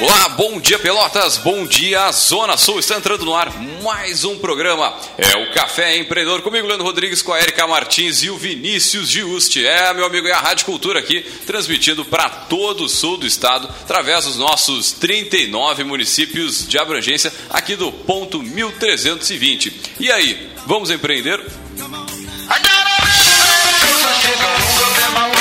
Olá, bom dia Pelotas, bom dia Zona Sul, está entrando no ar mais um programa, é o Café Empreendedor, comigo Leandro Rodrigues, com a Erika Martins e o Vinícius Giusti, é meu amigo, é a Rádio Cultura aqui, transmitindo para todo o sul do estado, através dos nossos 39 municípios de abrangência, aqui do ponto 1320. E aí, vamos empreender? É, o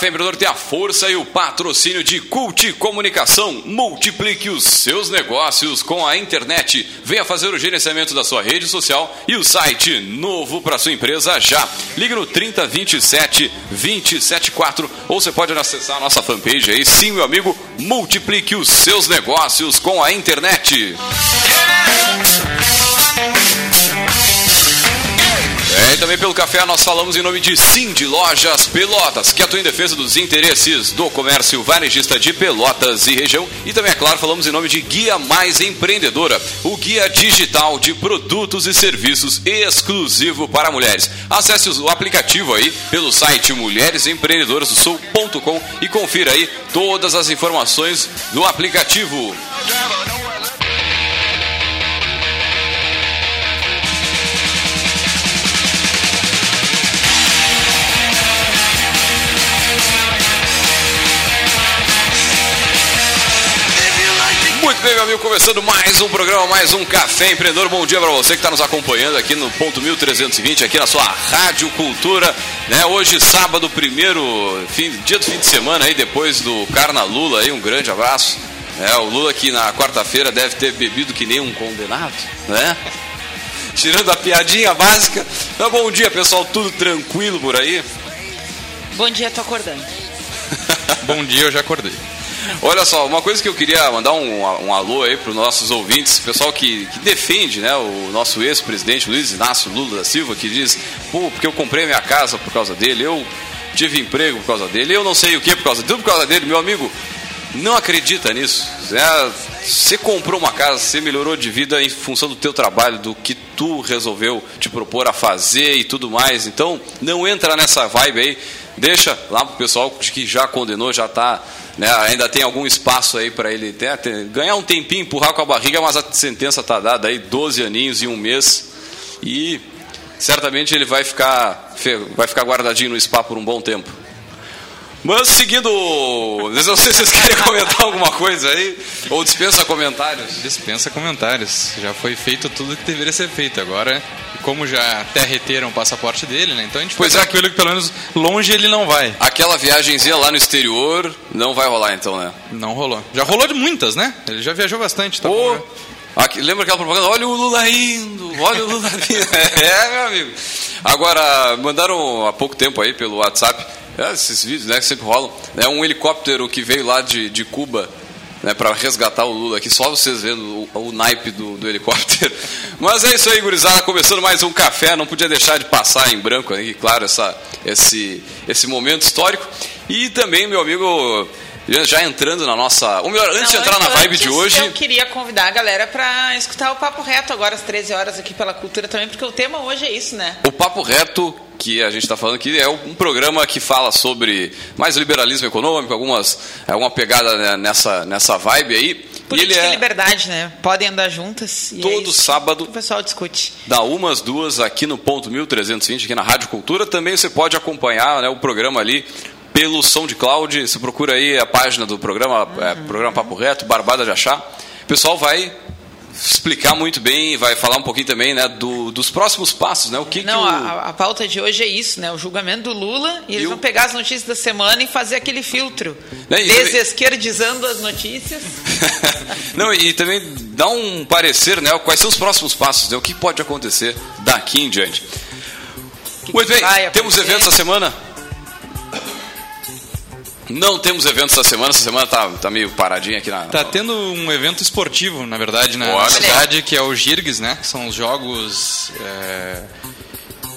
Café Empreendedor tem a força e o patrocínio de Cult Comunicação. Multiplique os seus negócios com a internet. Venha fazer o gerenciamento da sua rede social e o site novo para sua empresa já. Ligue no 3027 274 ou você pode acessar a nossa fanpage aí. Sim, meu amigo, multiplique os seus negócios com a internet. É, e também pelo café nós falamos em nome de Sim de Lojas Pelotas, que atua em defesa dos interesses do comércio varejista de Pelotas e região. E também, é claro, falamos em nome de Guia Mais Empreendedora, o guia digital de produtos e serviços exclusivo para mulheres. Acesse o aplicativo aí pelo site mulheresempreendedorasdosul.com e confira aí todas as informações do aplicativo. Bem, meu amigo, começando mais um programa, mais um Café Empreendedor. Bom dia para você que está nos acompanhando aqui no ponto 1320, aqui na sua Rádio Cultura. Né? Hoje, sábado, primeiro fim, dia do fim de semana, aí, depois do Carna Lula, aí, um grande abraço. É, o Lula que na quarta-feira deve ter bebido que nem um condenado, né? Tirando a piadinha básica. Então, bom dia, pessoal, tudo tranquilo por aí? Bom dia, tô acordando. Bom dia, eu já acordei. Olha só, uma coisa que eu queria mandar um, um alô aí para os nossos ouvintes, pessoal que, que defende né, o nosso ex-presidente Luiz Inácio Lula da Silva, que diz, pô, porque eu comprei minha casa por causa dele, eu tive emprego por causa dele, eu não sei o que por causa dele, tudo por causa dele, meu amigo, não acredita nisso. É, você comprou uma casa, você melhorou de vida em função do teu trabalho, do que tu resolveu te propor a fazer e tudo mais. Então, não entra nessa vibe aí. Deixa lá pro pessoal que já condenou, já está né, ainda tem algum espaço aí para ele ter, ter, ganhar um tempinho, empurrar com a barriga, mas a sentença está dada aí, 12 aninhos e um mês. E certamente ele vai ficar, vai ficar guardadinho no spa por um bom tempo. Mas seguindo. Não sei se vocês querem comentar alguma coisa aí. Ou dispensa comentários. Dispensa comentários. Já foi feito tudo que deveria ser feito. Agora, como já derreteram o passaporte dele, né? Então a gente pois fica é. tranquilo que pelo menos longe ele não vai. Aquela viagemzinha lá no exterior não vai rolar então, né? Não rolou. Já rolou de muitas, né? Ele já viajou bastante, tá Pô, bom, aqui, lembra aquela propaganda? Olha o Lula indo, olha o Lula vindo. é, meu amigo. Agora, mandaram há pouco tempo aí pelo WhatsApp é, esses vídeos né, que sempre rolam. É um helicóptero que veio lá de, de Cuba né, para resgatar o Lula aqui. Só vocês vendo o, o naipe do, do, helicóptero. Mas é isso aí, gurizada. Começando mais um café. Não podia deixar de passar em branco aqui, claro, essa, esse, esse momento histórico. E também, meu amigo, já entrando na nossa. Ou melhor, antes Não, de entrar na vibe antes de hoje. Eu queria convidar a galera para escutar o Papo Reto agora às 13 horas aqui pela Cultura também, porque o tema hoje é isso, né? O Papo Reto que a gente está falando aqui é um programa que fala sobre mais liberalismo econômico, algumas alguma pegada né, nessa nessa vibe aí. Política e ele é e liberdade, né? Podem andar juntas. E todo é sábado. o pessoal discute. Da umas duas aqui no ponto 1320 aqui na Rádio Cultura. Também você pode acompanhar né, o programa ali pelo SoundCloud. Você procura aí a página do programa, uhum. é, programa Papo Reto, Barbada de Achar. O pessoal vai explicar muito bem, vai falar um pouquinho também né, do, dos próximos passos, né? O que Não, que o... a, a, pauta de hoje é isso, né? O julgamento do Lula e eles e vão o... pegar as notícias da semana e fazer aquele filtro, né, desesquerdizando as notícias. Não, e também dá um parecer, né? Quais são os próximos passos, né? O que pode acontecer daqui em diante. Que muito que bem, temos eventos essa semana? Não temos eventos essa semana, essa semana tá, tá meio paradinha aqui na. Tá tendo um evento esportivo, na verdade, na Olha. cidade, que é o GIRGS, né? Que são os jogos. É...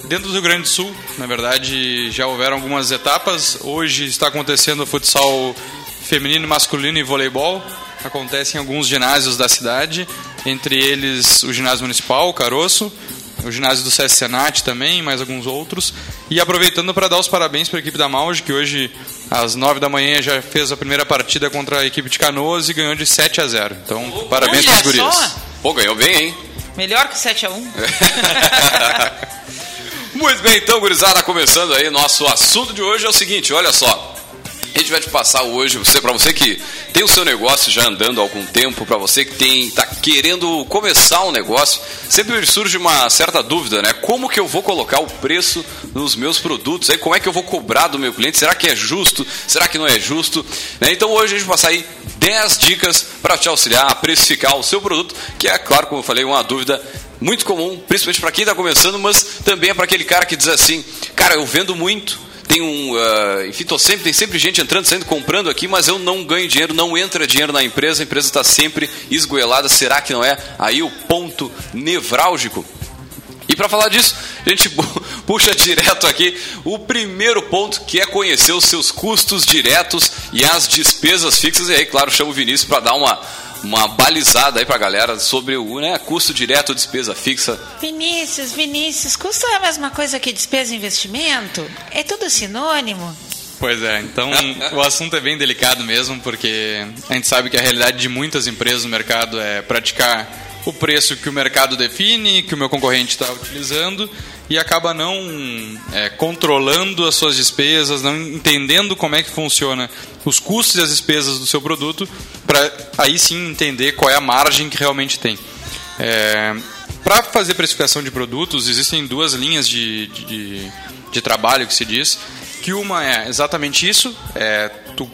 Dentro do Rio Grande do Sul, na verdade, já houveram algumas etapas. Hoje está acontecendo o futsal feminino, masculino e voleibol. Acontece em alguns ginásios da cidade. entre eles o ginásio municipal, o Caroço, o ginásio do CS Senat também, mais alguns outros. E aproveitando para dar os parabéns para a equipe da Mauge, que hoje, às 9 da manhã, já fez a primeira partida contra a equipe de Canoas e ganhou de 7 a 0. Então, parabéns para os gurias. Pô, ganhou bem, hein? Melhor que 7 a 1 Muito bem, então, gurizada, começando aí, nosso assunto de hoje é o seguinte, olha só. A gente vai te passar hoje, você, para você que tem o seu negócio já andando há algum tempo, para você que tem tá querendo começar um negócio, sempre surge uma certa dúvida, né? Como que eu vou colocar o preço nos meus produtos? Aí como é que eu vou cobrar do meu cliente? Será que é justo? Será que não é justo? Né? Então hoje a gente vai passar aí 10 dicas para te auxiliar a precificar o seu produto, que é, claro, como eu falei, uma dúvida muito comum, principalmente para quem está começando, mas também é para aquele cara que diz assim, cara, eu vendo muito, tem um, uh, enfim, tô sempre, tem sempre gente entrando, saindo, comprando aqui, mas eu não ganho dinheiro, não entra dinheiro na empresa, a empresa está sempre esgoelada. Será que não é aí o ponto nevrálgico? E para falar disso, a gente puxa direto aqui o primeiro ponto, que é conhecer os seus custos diretos e as despesas fixas. E aí, claro, chamo o Vinícius para dar uma uma balizada aí pra galera sobre o né, custo direto, despesa fixa. Vinícius, Vinícius, custo é a mesma coisa que despesa e investimento? É tudo sinônimo? Pois é, então o assunto é bem delicado mesmo, porque a gente sabe que a realidade de muitas empresas no mercado é praticar o preço que o mercado define, que o meu concorrente está utilizando e acaba não é, controlando as suas despesas, não entendendo como é que funciona os custos e as despesas do seu produto, para aí sim entender qual é a margem que realmente tem. É, para fazer precificação de produtos, existem duas linhas de, de, de, trabalho que se diz, que uma é exatamente isso, é tu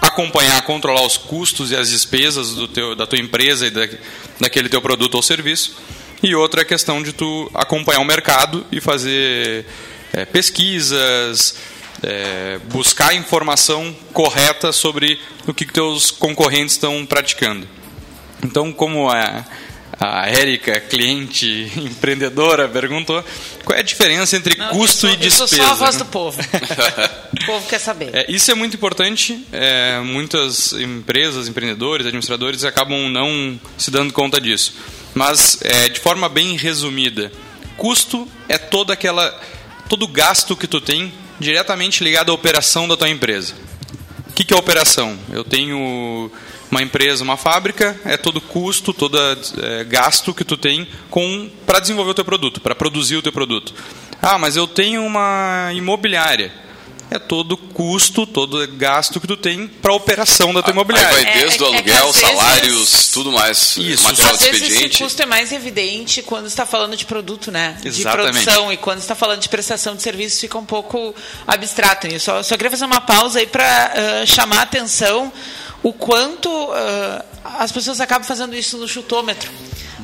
acompanhar, controlar os custos e as despesas do teu, da tua empresa e da, daquele teu produto ou serviço, e outra é a questão de tu acompanhar o mercado e fazer é, pesquisas, é, buscar informação correta sobre o que, que teus concorrentes estão praticando. Então, como a, a Érica, cliente empreendedora, perguntou qual é a diferença entre Não, custo sou, e despesa. Eu sou só a voz do povo. o povo quer saber. É, isso é muito importante. É, muitas empresas, empreendedores, administradores acabam não se dando conta disso. Mas, é, de forma bem resumida, custo é toda aquela, todo gasto que tu tem diretamente ligado à operação da tua empresa. O que, que é operação? Eu tenho uma empresa, uma fábrica, é todo custo, todo é, gasto que tu tem com para desenvolver o teu produto, para produzir o teu produto. Ah, mas eu tenho uma imobiliária é todo custo, todo gasto que tu tem para a operação da tua imobiliária. Aí vai desde o é, é aluguel, é salários, vezes, tudo mais, isso. material às vezes esse custo é mais evidente quando está falando de produto, né? Exatamente. De produção e quando está falando de prestação de serviço fica um pouco abstrato. Eu só, só queria fazer uma pausa aí para uh, chamar a atenção o quanto uh, as pessoas acabam fazendo isso no chutômetro.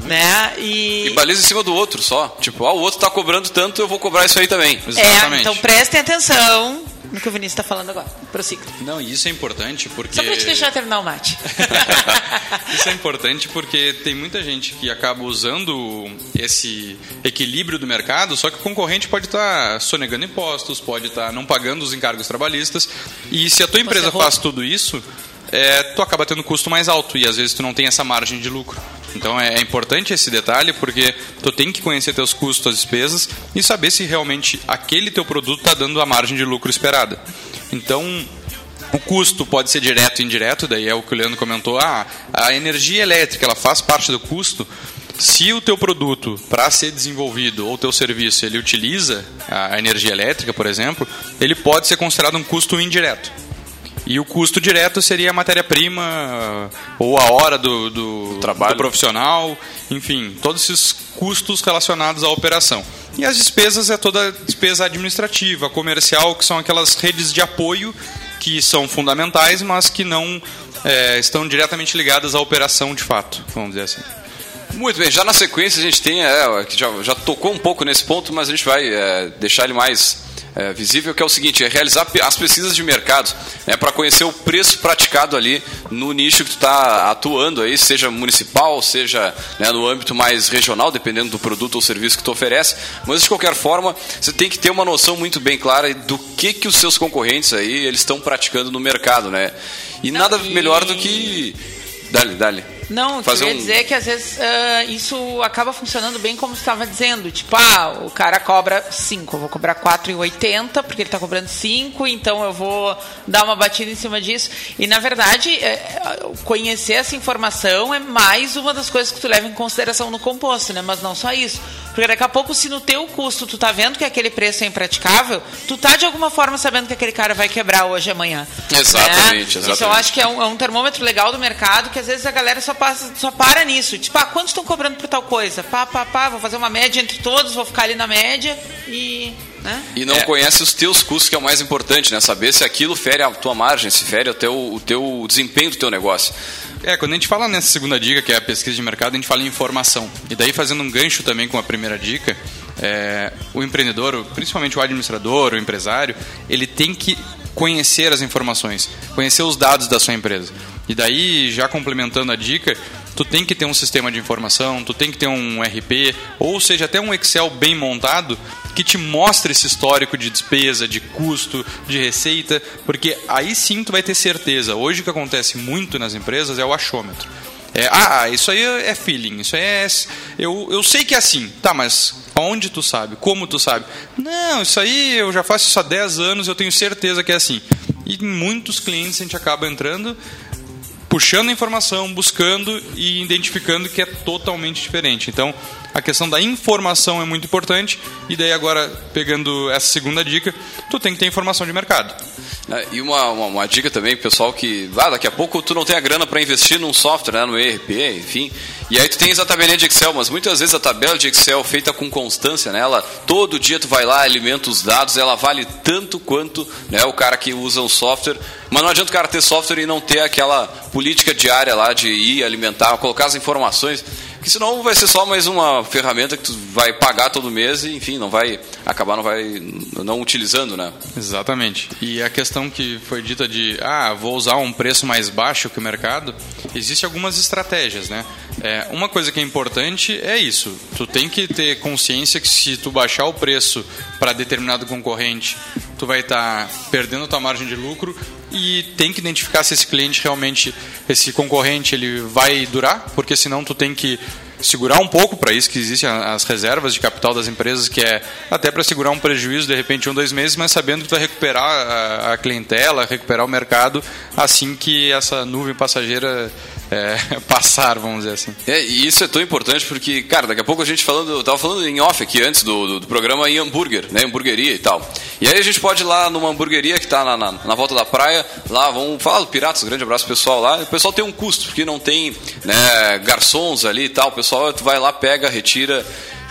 Né? E... e baliza em cima do outro só. Tipo, ah, o outro está cobrando tanto, eu vou cobrar isso aí também. Exatamente. É, então prestem atenção no que o Vinícius está falando agora. Prossiga. Não, e isso é importante porque. Só para te deixar terminar o mate. isso é importante porque tem muita gente que acaba usando esse equilíbrio do mercado, só que o concorrente pode estar tá sonegando impostos, pode estar tá não pagando os encargos trabalhistas. E se a tua empresa faz tudo isso, é, tu acaba tendo custo mais alto e às vezes tu não tem essa margem de lucro. Então é, é importante esse detalhe porque tu tem que conhecer teus custos, as despesas e saber se realmente aquele teu produto está dando a margem de lucro esperada. Então o custo pode ser direto e indireto, daí é o que o Leandro comentou, ah, a energia elétrica ela faz parte do custo. Se o teu produto, para ser desenvolvido, ou teu serviço, ele utiliza a energia elétrica, por exemplo, ele pode ser considerado um custo indireto. E o custo direto seria a matéria-prima ou a hora do, do, Trabalho. do profissional, enfim, todos esses custos relacionados à operação. E as despesas é toda a despesa administrativa, comercial, que são aquelas redes de apoio que são fundamentais, mas que não é, estão diretamente ligadas à operação de fato, vamos dizer assim. Muito bem, já na sequência a gente tem, é, já, já tocou um pouco nesse ponto, mas a gente vai é, deixar ele mais é, visível, que é o seguinte, é realizar as pesquisas de mercado né, para conhecer o preço praticado ali no nicho que tu está atuando aí, seja municipal, seja né, no âmbito mais regional, dependendo do produto ou serviço que tu oferece. Mas de qualquer forma, você tem que ter uma noção muito bem clara do que que os seus concorrentes aí eles estão praticando no mercado, né? E Não, nada e... melhor do que dale, dale. Não, fazer eu ia um... dizer que às vezes uh, isso acaba funcionando bem como você estava dizendo. Tipo, ah, o cara cobra 5, eu vou cobrar 4,80 porque ele está cobrando 5, então eu vou dar uma batida em cima disso. E na verdade, é, conhecer essa informação é mais uma das coisas que tu leva em consideração no composto, né? Mas não só isso. Porque daqui a pouco, se no teu custo tu tá vendo que aquele preço é impraticável, tu tá de alguma forma sabendo que aquele cara vai quebrar hoje amanhã. Exatamente, né? exatamente. Isso eu acho que é um, é um termômetro legal do mercado que às vezes a galera só passa, só para nisso. Tipo, ah, quanto estão cobrando por tal coisa? Pá, pá, pá, vou fazer uma média entre todos, vou ficar ali na média e. Né? E não É. conhece os teus custos, que é o mais importante, né? Saber se aquilo fere a tua margem, se fere o teu, o teu desempenho do teu negócio. É, quando a gente fala nessa segunda dica, que é a pesquisa de mercado, a gente fala em informação. E daí, fazendo um gancho também com a primeira dica, é, o empreendedor, principalmente o administrador, o empresário, ele tem que conhecer as informações, conhecer os dados da sua empresa. E daí, já complementando a dica, tu tem que ter um sistema de informação, tu tem que ter um RP, ou seja, até um Excel bem montado que te mostre esse histórico de despesa, de custo, de receita, porque aí sim tu vai ter certeza. Hoje o que acontece muito nas empresas é o achômetro. É, ah, isso aí é feeling, isso aí é. Eu, eu sei que é assim. Tá, mas onde tu sabe? Como tu sabe? Não, isso aí eu já faço isso há 10 anos, eu tenho certeza que é assim. E muitos clientes a gente acaba entrando puxando informação, buscando e identificando que é totalmente diferente. Então, a questão da informação é muito importante. E daí agora, pegando essa segunda dica, tu tem que ter informação de mercado. né? E uma, uma, uma dica também, pessoal, que ah, daqui a pouco tu não tem a grana para investir num software, né, no ERP, enfim. E aí tu tens a tabelinha de Excel, mas muitas vezes a tabela de Excel feita com constância, né, todo dia tu vai lá, alimenta os dados, ela vale tanto quanto né, o cara que usa o software. Mas não adianta o cara ter software e não ter aquela política diária lá de ir alimentar, colocar as informações, que senão vai ser só mais uma ferramenta que tu vai pagar todo mês e, enfim, não vai acabar não vai não utilizando, né? Exatamente. E a questão que foi dita de, ah, vou usar um preço mais baixo que o mercado, existem algumas estratégias, né? É, uma coisa que é importante é isso. Tu tem que ter consciência que se tu baixar o preço para determinado concorrente, tu vai estar perdendo a tua margem de lucro e tem que identificar se esse cliente realmente, esse concorrente, ele vai durar, porque senão tu tem que segurar um pouco para isso que existem as reservas de capital das empresas que é até para segurar um prejuízo de repente um dois meses mas sabendo que vai recuperar a, a clientela recuperar o mercado assim que essa nuvem passageira é, passar vamos dizer assim É, e isso é tão importante porque, cara, daqui a pouco a gente falando, eu tava falando em off aqui antes do, do, do programa em hambúrguer, né, hamburgueria e tal. E aí a gente pode ir lá numa hamburgueria que tá na, na, na volta da praia, lá, vamos falar do Piratas, grande abraço pessoal lá. O pessoal tem um custo, porque não tem né, garçons ali e tal. O pessoal, tu vai lá, pega, retira.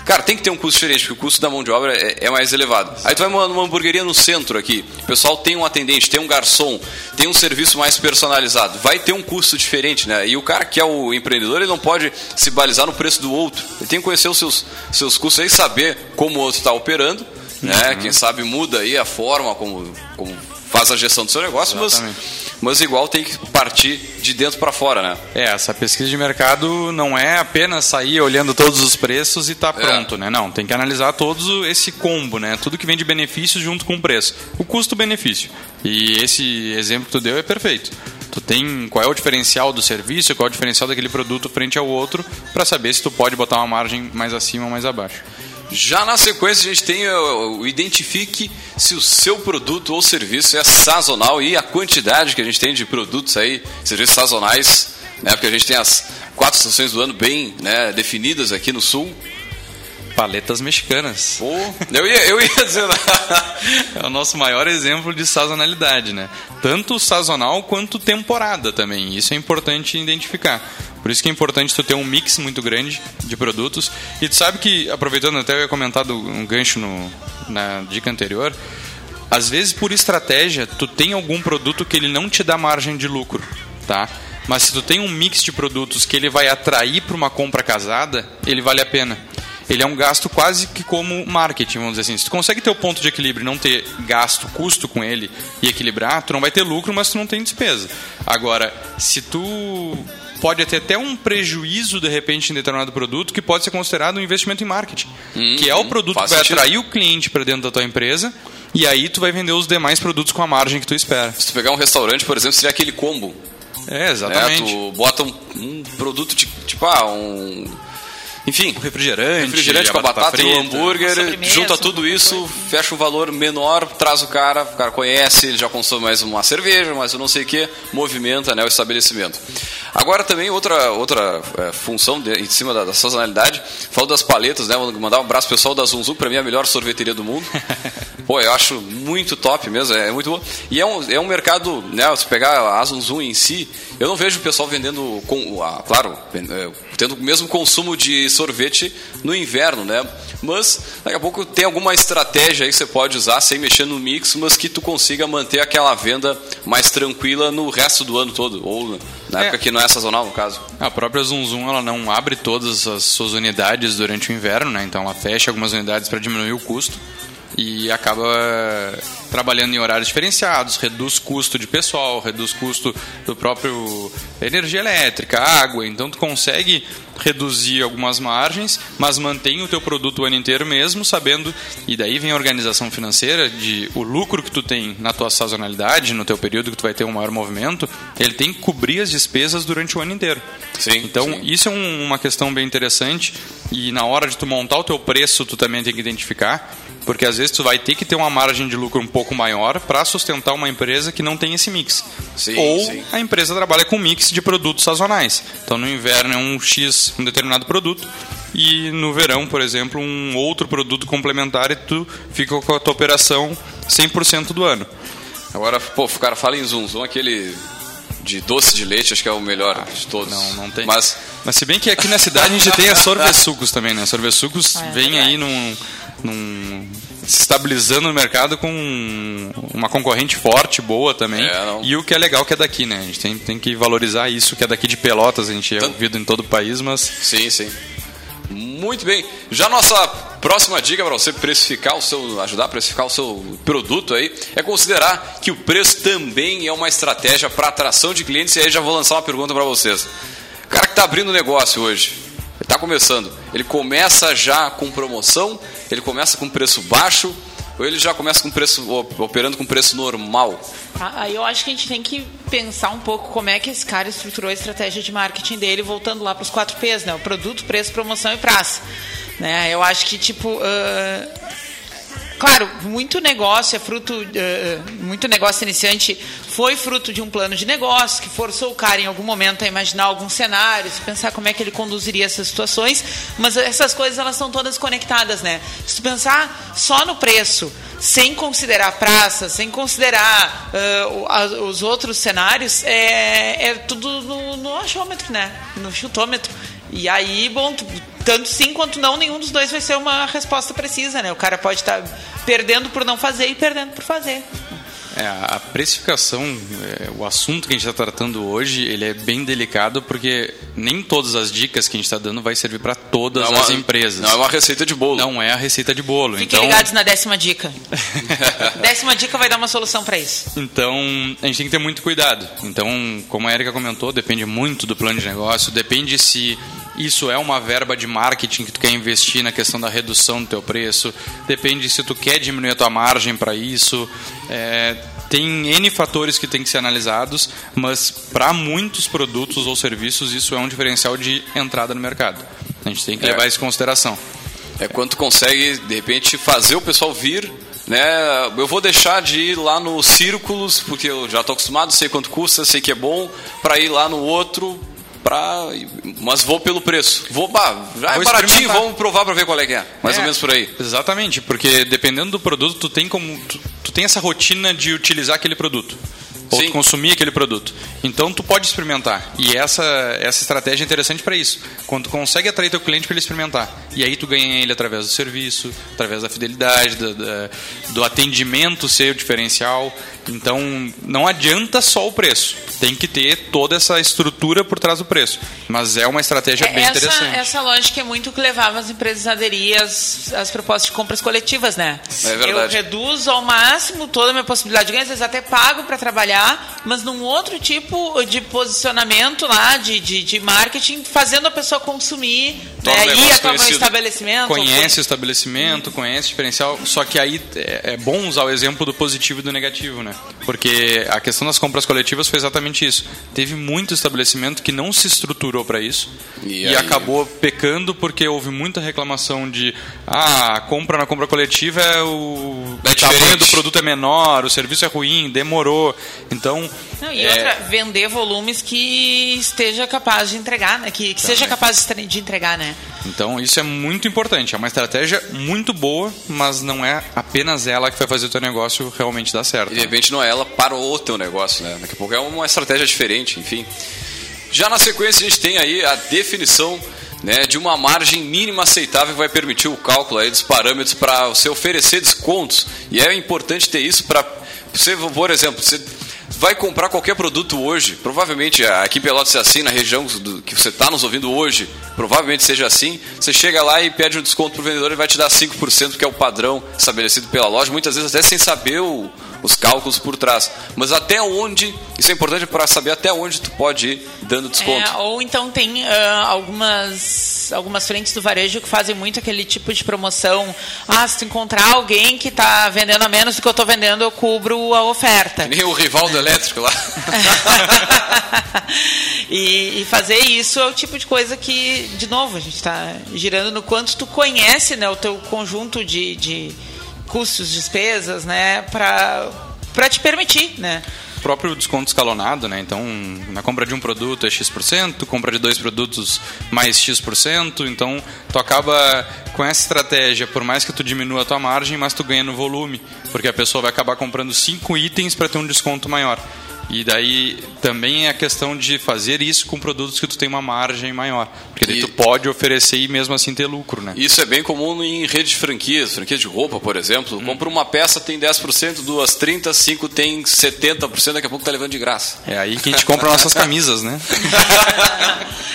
Cara, tem que ter um custo diferente, porque o custo da mão de obra é, é mais elevado. Aí tu vai numa, numa hamburgueria no centro aqui, o pessoal tem um atendente, tem um garçom, tem um serviço mais personalizado. Vai ter um custo diferente, né? E o cara que é o empreendedor, ele não pode se balizar no preço do outro. Ele tem que conhecer os seus, seus custos aí, saber como o outro está operando, né? Quem sabe muda aí a forma como, como faz a gestão do seu negócio, mas, Exatamente. mas igual tem que partir de dentro para fora, né? é essa pesquisa de mercado não é apenas sair olhando todos os preços e tá pronto né não tem que analisar todo esse combo né tudo que vem de benefícios junto com o preço o custo-benefício e esse exemplo que tu deu é perfeito Tu tem qual é o diferencial do serviço, qual é o diferencial daquele produto frente ao outro, para saber se tu pode botar uma margem mais acima ou mais abaixo. Já na sequência a gente tem o, identifique se o seu produto ou serviço é sazonal e a quantidade que a gente tem de produtos aí, serviços sazonais, né? Porque a gente tem as quatro estações do ano bem né, definidas aqui no sul. Paletas mexicanas. Pô, eu ia, eu ia dizer É o nosso maior exemplo de sazonalidade, né? Tanto sazonal quanto temporada também. Isso é importante identificar. Por isso que é importante tu ter um mix muito grande de produtos. E tu sabe que, aproveitando até eu ia comentar um gancho no, na dica anterior, às vezes por estratégia tu tem algum produto que ele não te dá margem de lucro, tá? Mas se tu tem um mix de produtos que ele vai atrair para uma compra casada, ele vale a pena. Ele é um gasto quase que como marketing, vamos dizer assim. Se tu consegue ter o ponto de equilíbrio não ter gasto, custo com ele e equilibrar, tu não vai ter lucro, mas tu não tem despesa. Agora, se tu pode ter até um prejuízo de repente em determinado produto que pode ser considerado um investimento em marketing, que é o produto que vai sentido. atrair o cliente para dentro da tua empresa e aí tu vai vender os demais produtos com a margem que tu espera. Se tu pegar um restaurante, por exemplo, seria aquele combo. É, exatamente. Né? Tu bota um, um produto tipo, ah, um enfim, refrigerante, refrigerante com a batata, batata e o hambúrguer, junta tudo isso, coisa. fecha um valor menor, traz o cara, o cara conhece, ele já consome mais uma cerveja, mais eu não sei o que, movimenta né, o estabelecimento. Agora também outra, outra é, função de, em cima da, da sazonalidade, falo das paletas, né? Vou mandar um abraço pessoal da Zunzu, para mim é a melhor sorveteria do mundo. Pô, eu acho muito top mesmo, é, é muito bom. E é um, é um mercado, né? Se pegar a Zunzu em si, eu não vejo o pessoal vendendo, com, ah, claro, é, tendo o mesmo consumo de sorvete no inverno, né? Mas daqui a pouco tem alguma estratégia aí que você pode usar sem mexer no mix, mas que tu consiga manter aquela venda mais tranquila no resto do ano todo, ou na é. época que não é sazonal, no caso. A própria Zum Zum, ela não abre todas as suas unidades durante o inverno, né? Então ela fecha algumas unidades para diminuir o custo e acaba trabalhando em horários diferenciados, reduz custo de pessoal, reduz custo do próprio energia elétrica, água, então tu consegue reduzir algumas margens, mas mantém o teu produto o ano inteiro mesmo, sabendo, e daí vem a organização financeira de o lucro que tu tem na tua sazonalidade, no teu período que tu vai ter um maior movimento, ele tem que cobrir as despesas durante o ano inteiro. Sim, então, sim. isso é um, uma questão bem interessante e na hora de tu montar o teu preço, tu também tem que identificar porque às vezes tu vai ter que ter uma margem de lucro um pouco maior para sustentar uma empresa que não tem esse mix. Sim, Ou sim. a empresa trabalha com mix de produtos sazonais. Então no inverno é um X, um determinado produto, e no verão, por exemplo, um outro produto complementar e tu fica com a tua operação 100% do ano. Agora, pô, o cara fala em Zoom, Zoom aquele de doce de leite, acho que é o melhor ah, de todos. Não, não tem. Mas, Mas se bem que aqui na cidade a gente tem a Sorvesucos também, né? Sorvesucos ah, é vem aí num, num, se estabilizando no mercado com uma concorrente forte, boa também. É, e o que é legal que é daqui, né? A gente tem, tem que valorizar isso, que é daqui de Pelotas, a gente é Tanto... ouvido em todo o país, mas... Sim, sim. Muito bem. Já nossa próxima dica para você precificar o seu, ajudar a precificar o seu produto aí, é considerar que o preço também é uma estratégia para atração de clientes. E aí já vou lançar uma pergunta para vocês. O cara que está abrindo negócio hoje, está começando, ele começa já com promoção, ele começa com preço baixo, ou ele já começa com preço operando com preço normal? Ah, aí eu acho que a gente tem que pensar um pouco como é que esse cara estruturou a estratégia de marketing dele, voltando lá para os quatro P's, né? O produto, preço, promoção e praça. Né? Eu acho que tipo uh, claro, muito negócio é fruto, uh, muito negócio iniciante foi fruto de um plano de negócio que forçou o cara em algum momento a imaginar alguns cenários, pensar como é que ele conduziria essas situações, mas essas coisas elas estão todas conectadas, né? Se tu pensar só no preço, sem considerar praça, sem considerar uh, os outros cenários, é, é tudo no, no achômetro, né? No chutômetro. E aí, bom, tanto sim quanto não, nenhum dos dois vai ser uma resposta precisa, né? O cara pode estar tá perdendo por não fazer e perdendo por fazer. É, a precificação, é, o assunto que a gente está tratando hoje, ele é bem delicado porque nem todas as dicas que a gente está dando vai servir para todas não é as uma, empresas. Não é uma receita de bolo. Não é a receita de bolo. Fiquem então... ligados na décima dica. décima dica vai dar uma solução para isso. Então, a gente tem que ter muito cuidado. Então, como a Erika comentou, depende muito do plano de negócio, depende se isso é uma verba de marketing que tu quer investir na questão da redução do teu preço, depende se tu quer diminuir a tua margem para isso. É, tem N fatores que têm que ser analisados, mas para muitos produtos ou serviços isso é um diferencial de entrada no mercado. A gente tem que levar é. isso em consideração. É quando tu consegue, de repente, fazer o pessoal vir né? Eu vou deixar de ir lá no Círculos, porque eu já estou acostumado, sei quanto custa, sei que é bom, para ir lá no outro, pra, mas vou pelo preço. Vou, bah, já é baratinho, vamos provar para ver qual é que é. Mais é, ou menos por aí. Exatamente, porque dependendo do produto, tu tem como tu, tu tem essa rotina de utilizar aquele produto ou Sim. consumir aquele produto. Então tu pode experimentar. E essa essa estratégia é interessante para isso. Quando tu consegue atrair teu cliente para ele experimentar. E aí tu ganha ele através do serviço, através da fidelidade, do, do atendimento ser o diferencial. Então não adianta só o preço. Tem que ter toda essa estrutura por trás do preço. Mas é uma estratégia é, bem essa, interessante. Essa lógica é muito que levava as empresas a aderir às, às propostas de compras coletivas, né? É verdade. Eu reduzo ao máximo toda a minha possibilidade de ganho, às vezes até pago para trabalhar mas num outro tipo de posicionamento lá, de, de, de marketing, fazendo a pessoa consumir, né, ir até o meu estabelecimento. Conhece o estabelecimento, conhece o diferencial, só que aí é, é bom usar o exemplo do positivo e do negativo, né? Né? Porque a questão das compras coletivas foi exatamente isso. Teve muito estabelecimento que não se estruturou para isso E e, acabou pecando porque houve muita reclamação de ah, a compra na compra coletiva é o, É o tamanho do produto é menor, o serviço é ruim, demorou. Então, Não, e é, outra, vender volumes que esteja capaz de entregar, né? Que, que seja capaz de estre- de entregar, né? Então isso é muito importante. É uma estratégia muito boa, mas não é apenas ela que vai fazer o teu negócio realmente dar certo. E de repente não é ela para o teu negócio, né? Daqui a pouco é uma estratégia diferente, enfim. Já na sequência a gente tem aí a definição né, de uma margem mínima aceitável que vai permitir o cálculo aí dos parâmetros para você oferecer descontos. E é importante ter isso para você, por exemplo, você vai comprar qualquer produto hoje, provavelmente aqui em Pelotas é assim, na região do- que você está nos ouvindo hoje, provavelmente seja assim. Você chega lá e pede um desconto o vendedor e vai te dar 5%, que é o padrão estabelecido pela loja, muitas vezes até sem saber o, os cálculos por trás. Mas até onde, isso é importante para saber até onde tu pode ir dando desconto. É, ou então tem ah, algumas, algumas frentes do varejo que fazem muito aquele tipo de promoção. Ah, se tu encontrar alguém que está vendendo a menos do que eu estou vendendo, eu cubro a oferta. Que nem o rival do elétrico lá. e, e fazer isso é o tipo de coisa que, de novo, a gente está girando no quanto tu conhece né, o teu conjunto de, de custos, despesas, né, para te permitir, né? O próprio desconto escalonado, né? Então, na compra de um produto é X%, compra de dois produtos mais X%, então tu acaba com essa estratégia, por mais que tu diminua a tua margem, mas tu ganha no volume, porque a pessoa vai acabar comprando cinco itens para ter um desconto maior. E daí também é a questão de fazer isso com produtos que tu tem uma margem maior, porque daí E- tu pode oferecer e mesmo assim ter lucro, né? Isso é bem comum em rede de franquias, franquias de roupa, por exemplo. Hum. Compra uma peça, tem 10%, duas 30%, cinco tem 70%, daqui a pouco tá levando de graça. É aí que a gente compra nossas camisas, né?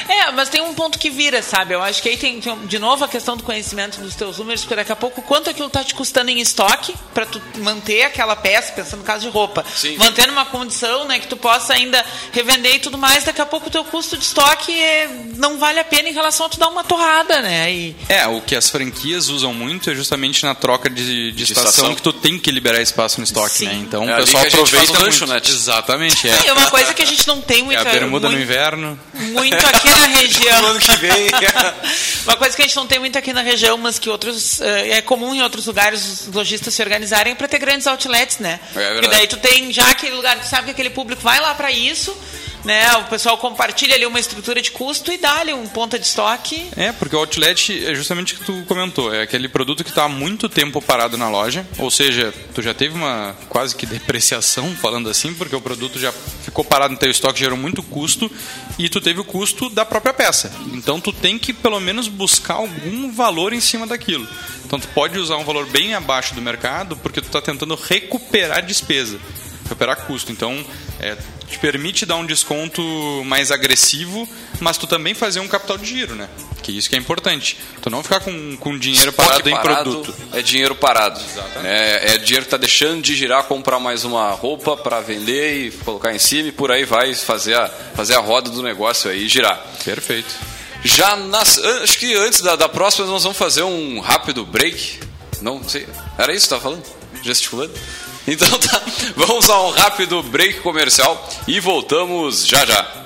É, mas tem um ponto que vira, sabe? Eu acho que aí tem, tem, de novo a questão do conhecimento dos teus números, porque daqui a pouco quanto aquilo tá te custando em estoque para tu manter aquela peça, pensando no caso de roupa, Sim. manter numa condição, né, que tu possa ainda revender e tudo mais, daqui a pouco o teu custo de estoque é, não vale a pena em relação a tu dar uma torrada, né? E, É, o que as franquias usam muito é justamente na troca de, de, estação, estação. que tu tem que liberar espaço no estoque, Sim. né? Então É o ali pessoal que a gente faz aproveita o muito. lanchonete. Exatamente, é é. uma coisa que a gente não tem É muito, a bermuda no muito, inverno. muito aqui na região. No ano que vem. Uma coisa que a gente não tem muito aqui na região, mas que outros eh, é comum em outros lugares os lojistas se organizarem é para ter grandes outlets, né? É verdade. Porque daí tu tem já aquele lugar que sabe que aquele público vai lá para isso, né? O pessoal compartilha ali uma estrutura de custo e dá ali um ponta de estoque. É, porque o outlet é justamente o que tu comentou. É aquele produto que está há muito tempo parado na loja. Ou seja, tu já teve uma quase que depreciação, falando assim, porque o produto já ficou parado no teu estoque, gerou muito custo. E tu teve o custo da própria peça. Então tu tem que pelo menos buscar algum valor em cima daquilo. Então tu pode usar um valor bem abaixo do mercado, porque tu está tentando recuperar despesa, recuperar custo. Então é, te permite dar um desconto mais agressivo, mas tu também fazer um capital de giro, né? Que isso que é importante. Tu não ficar com, com dinheiro Estoque parado em produto. É dinheiro parado. Exatamente. É, é dinheiro que tá deixando de girar, comprar mais uma roupa para vender e colocar em cima e por aí vai fazer a, fazer a roda do negócio aí girar. Perfeito. Já nas, acho que antes da, da próxima nós vamos fazer um rápido break. Não sei. Era isso que você estava falando? Gesticulando? Então tá. Vamos a um rápido break comercial e voltamos já já.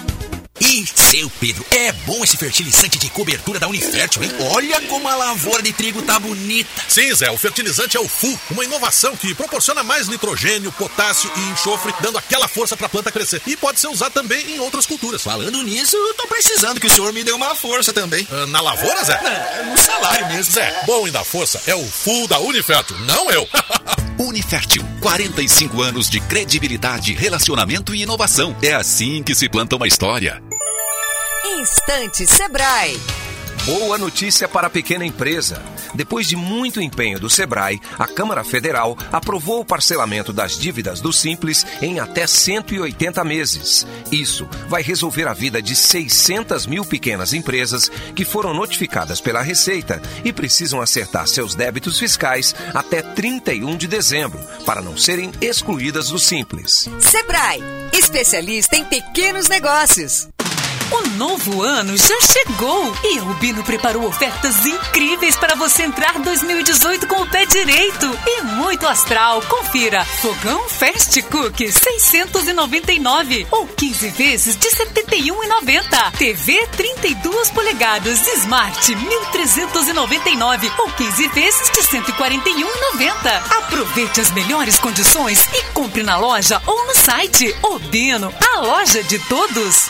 E, seu Pedro, é bom esse fertilizante de cobertura da Unifértil, hein? Olha como a lavoura de trigo tá bonita. Sim, Zé, o fertilizante é o FU, uma inovação que proporciona mais nitrogênio, potássio e enxofre, dando aquela força para a planta crescer. E pode ser usado também em outras culturas. Falando nisso, eu tô precisando que o senhor me dê uma força também. Ah, na lavoura, Zé? É, no salário mesmo. Zé, bom e da força é o FU da Unifértil, não eu. Unifértil, 45 anos de credibilidade, relacionamento e inovação. É assim que se planta uma história. Instante Sebrae. Boa notícia para a pequena empresa. Depois de muito empenho do Sebrae, a Câmara Federal aprovou o parcelamento das dívidas do Simples em até 180 meses. Isso vai resolver a vida de 600 mil pequenas empresas que foram notificadas pela Receita e precisam acertar seus débitos fiscais até 31 de dezembro, para não serem excluídas do Simples. Sebrae, especialista em pequenos negócios. O novo ano já chegou e a Ubino preparou ofertas incríveis para você entrar 2018 com o pé direito e muito astral. Confira: fogão Fast Cook 699 ou 15 vezes de 71,90. TV 32 polegadas Smart 1399 ou 15 vezes de 141,90. Aproveite as melhores condições e compre na loja ou no site. Ubino, a loja de todos.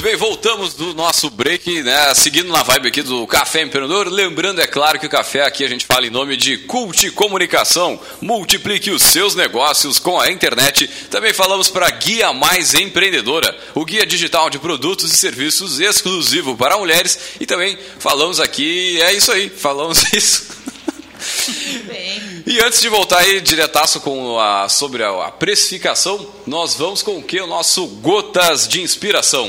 Muito bem, voltamos do nosso break, né? Seguindo na vibe aqui do Café Empreendedor. Lembrando, é claro, que o café aqui a gente fala em nome de Cult Comunicação. Multiplique os seus negócios com a internet. Também falamos para Guia Mais Empreendedora, o guia digital de produtos e serviços exclusivo para mulheres. E também falamos aqui, é isso aí, falamos isso. Bem. E antes de voltar aí diretaço com a, sobre a, a precificação, nós vamos com o que? O nosso Gotas de Inspiração.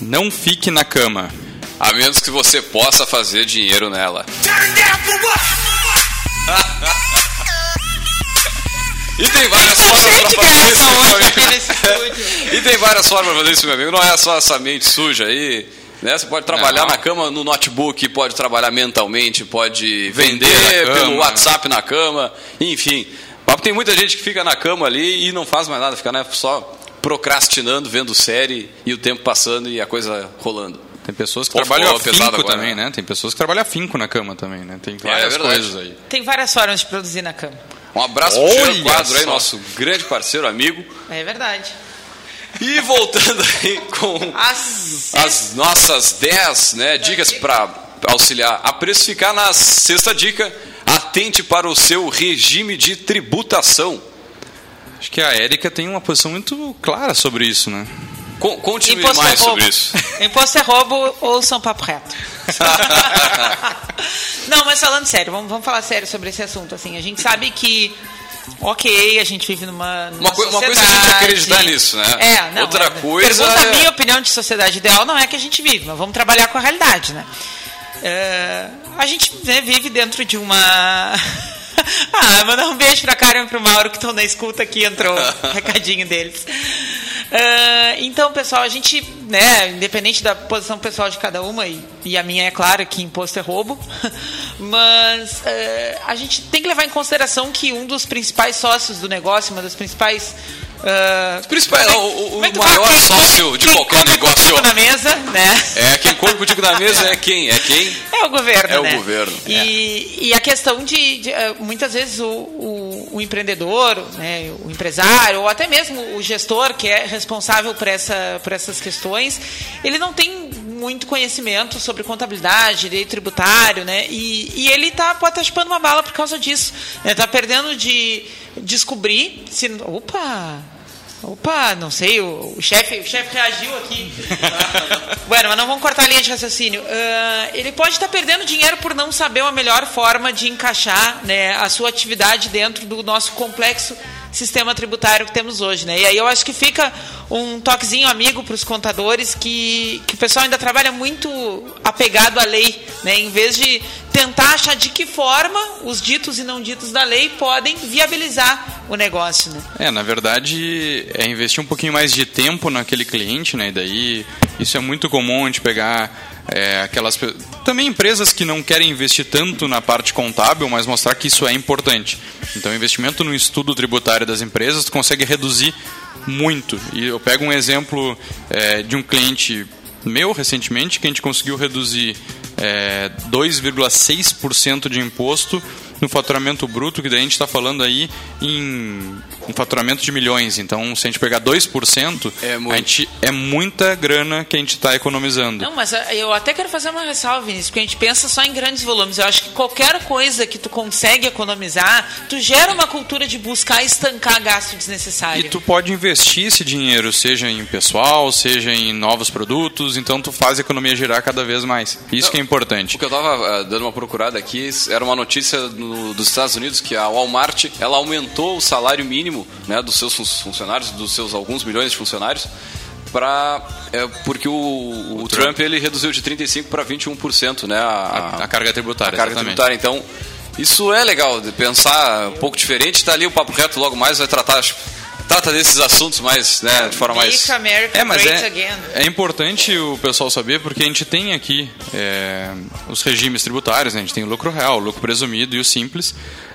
Não fique na cama. A menos que você possa fazer dinheiro nela. E tem várias formas pra fazer isso, meu amigo. E tem várias formas pra fazer isso, meu amigo. Não é só essa mente suja aí. Né? Você pode trabalhar Não. na cama, no notebook, pode trabalhar mentalmente, pode vender, Vender pelo. WhatsApp na cama, enfim. Mas tem muita gente que fica na cama ali e não faz mais nada, fica né, só procrastinando, vendo série e o tempo passando e a coisa rolando. Tem pessoas que Pô, trabalham afinco também, né? né? Tem pessoas que trabalham afinco na cama também, né? Tem várias É verdade. coisas aí. Tem várias formas de produzir na cama. Um abraço pro Olha Jean Quadro aí, só. nosso grande parceiro, amigo. É verdade. E voltando aí com As... as nossas 10 né, dicas para auxiliar a precificar. Na sexta dica, atente para o seu regime de tributação. Acho que a Érica tem uma posição muito clara sobre isso, né? Con- Conte-me Imposto mais é sobre isso. Imposto é roubo ou são papo reto? Não, mas falando sério, vamos, vamos falar sério sobre esse assunto. Assim, a gente sabe que, ok, a gente vive numa, numa Uma, coi- uma coisa é a gente sociedade- acreditar nisso, né? É, não, Outra é, coisa Pergunta a é- minha opinião de sociedade ideal não é que a gente vive, mas vamos trabalhar com a realidade, né? É, a gente né, vive dentro de uma. ah, mandar um beijo pra Karen e pro Mauro que estão na escuta aqui, entrou o recadinho deles. É, então, pessoal, a gente, né, independente da posição pessoal de cada uma, e, e a minha é clara que imposto é roubo, mas é, a gente tem que levar em consideração que um dos principais sócios do negócio, uma das principais Uh, Principal, é, o, o é maior quem, sócio de qualquer negócio. na mesa, né? É, quem compra o tico na mesa é quem? É quem? É o governo, É né? o governo. E, é. e a questão de, de uh, muitas vezes, o, o, o, empreendedor, né, o empresário, ou até mesmo o gestor, que é responsável por, essa, por essas questões, ele não tem muito conhecimento sobre contabilidade, direito tributário, né? E, e ele tá, pode estar tá chupando uma bala por causa disso. Está né? perdendo de descobrir se. Opa! Opa, não sei, o, o chefe o chef reagiu aqui. bueno, mas não vamos cortar a linha de raciocínio. Uh, ele pode estar perdendo dinheiro por não saber a melhor forma de encaixar né, a sua atividade dentro do nosso complexo sistema tributário que temos hoje. Né? E aí eu acho que fica um toquezinho amigo para os contadores que, que o pessoal ainda trabalha muito apegado à lei, né? em vez de tentar achar de que forma os ditos e não ditos da lei podem viabilizar o negócio. Né? É, na verdade, é investir um pouquinho mais de tempo naquele cliente, né? E daí isso é muito comum gente pegar é, aquelas também empresas que não querem investir tanto na parte contábil, mas mostrar que isso é importante. Então, investimento no estudo tributário das empresas, consegue reduzir muito. E eu pego um exemplo é, de um cliente meu recentemente que a gente conseguiu reduzir é, 2,6% de imposto no faturamento bruto, que daí a gente está falando aí em um faturamento de milhões. Então, se a gente pegar 2%, é, muito. a gente, é muita grana que a gente está economizando. Não, mas eh, eu até quero fazer uma ressalva, Vinícius, porque a gente pensa só em grandes volumes. Eu acho que qualquer coisa que tu consegue economizar, tu gera uma cultura de buscar estancar gasto desnecessário. E tu pode investir esse dinheiro, seja em pessoal, seja em novos produtos, então tu faz a economia girar cada vez mais. Isso Não, que é importante. O que eu estava uh, dando uma procurada aqui era uma notícia no, dos Estados Unidos que a Walmart ela aumentou o salário mínimo né, dos seus funcionários, dos seus alguns milhões de funcionários, para é, porque o, o, o Trump, Trump, ele reduziu de 35 para 21%, né, a, a, a, carga tributária. A carga exatamente. tributária. Então, isso é legal de pensar um pouco diferente. Está ali o papo reto logo mais vai tratar trata desses assuntos mais, né, de forma mais... America é, mas é, é importante o pessoal saber porque a gente tem aqui é, os regimes tributários, né? a gente tem o lucro real, o lucro presumido e o simples.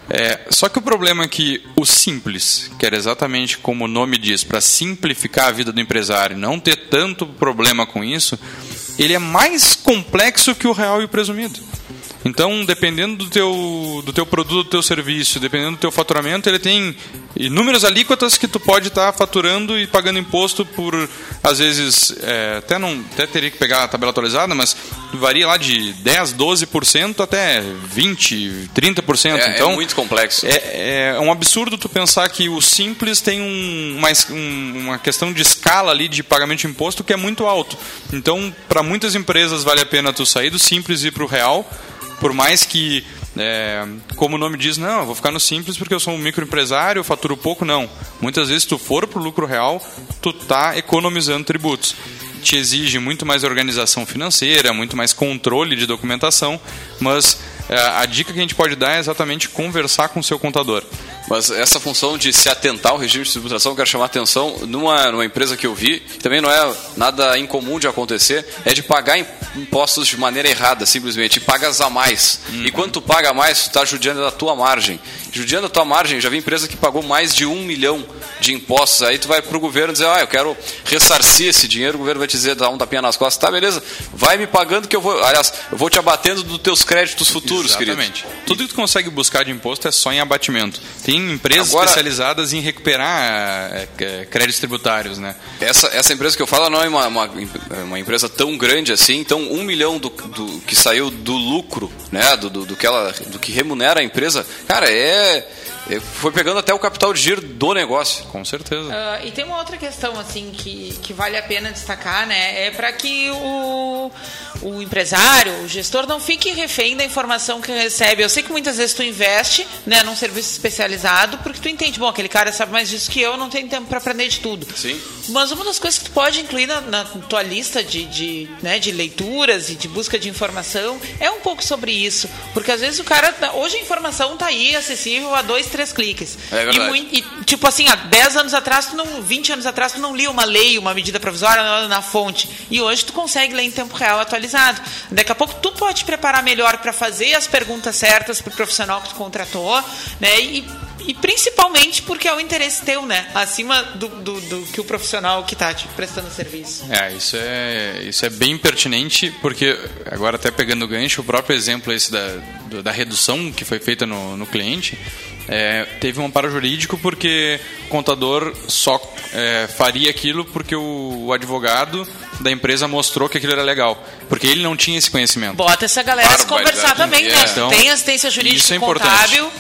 É, só que o problema é que o simples, que era exatamente como o nome diz, para simplificar a vida do empresário, não ter tanto problema com isso, ele é mais complexo que o real e o presumido. Então, dependendo do teu, do teu produto, do teu serviço, dependendo do teu faturamento, ele tem inúmeras alíquotas que tu pode estar tá faturando e pagando imposto por, às vezes, é, até, não, até teria que pegar a tabela atualizada, mas varia lá de 10, 12% até 20, 30%. É, então, é muito complexo. É, é um absurdo tu pensar que o simples tem um, uma, uma questão de escala ali de pagamento de imposto que é muito alto. Então, para muitas empresas vale a pena tu sair do simples e ir para o real, por mais que, é, como o nome diz, não, eu vou ficar no simples porque eu sou um microempresário, eu faturo pouco, não. Muitas vezes, se tu for para o lucro real, tu tá economizando tributos. Te exige muito mais organização financeira, muito mais controle de documentação, mas é, a dica que a gente pode dar é exatamente conversar com o seu contador. Mas essa função de se atentar ao regime de tributação, eu quero chamar a atenção numa, numa empresa que eu vi, que também não é nada incomum de acontecer, é de pagar impostos de maneira errada, simplesmente. Pagas a mais. Uhum. E quando tu paga a mais, tu está judiando da tua margem. Judiando da tua margem, já vi empresa que pagou mais de um milhão de impostos. Aí tu vai para o governo dizer, ah, eu quero ressarcir esse dinheiro, o governo vai te dizer, dá um tapinha nas costas. Tá, beleza, vai me pagando que eu vou. Aliás, eu vou te abatendo dos teus créditos futuros, Exatamente. querido. Tudo que tu consegue buscar de imposto é só em abatimento. Tem empresas Agora, especializadas em recuperar é, é, créditos tributários, né? Essa, essa empresa que eu falo não é uma, uma, uma empresa tão grande assim, então um milhão do, do que saiu do lucro, né? Do, do, do, que ela, do que remunera a empresa, cara, é, foi pegando até o capital de giro do negócio. Com certeza. Uh, e tem uma outra questão assim que, que vale a pena destacar, né? É para que o, o empresário, o gestor não fique refém da informação que recebe. Eu sei que muitas vezes tu investe, né, num serviço especializado porque tu entende, bom, aquele cara sabe mais disso que eu, não tem tempo para aprender de tudo. Sim. Mas uma das coisas que tu pode incluir na, na tua lista de, de, né, de leituras e de busca de informação é um pouco sobre isso, porque às vezes o cara hoje a informação está aí acessível a dois, três cliques. É verdade. E, e, tipo assim, há 10 anos atrás, tu não, 20 anos atrás, tu não lia uma lei, uma medida provisória na, na fonte. E hoje tu consegue ler em tempo real atualizado. Daqui a pouco tu pode te preparar melhor para fazer as perguntas certas para o profissional que tu contratou, né? E, e principalmente porque é o interesse teu, né? Acima do, do, do que o profissional que está te prestando serviço. É, isso é, isso é bem pertinente, porque agora até pegando o gancho, o próprio exemplo esse da, do- da redução que foi feita no, no cliente, é, teve um amparo jurídico porque o contador só é, faria aquilo porque o, o advogado da empresa mostrou que aquilo era legal, porque ele não tinha esse conhecimento. Bota essa galera se conversar também, né? Então, Tem assistência isso jurídica é e importante. contábil.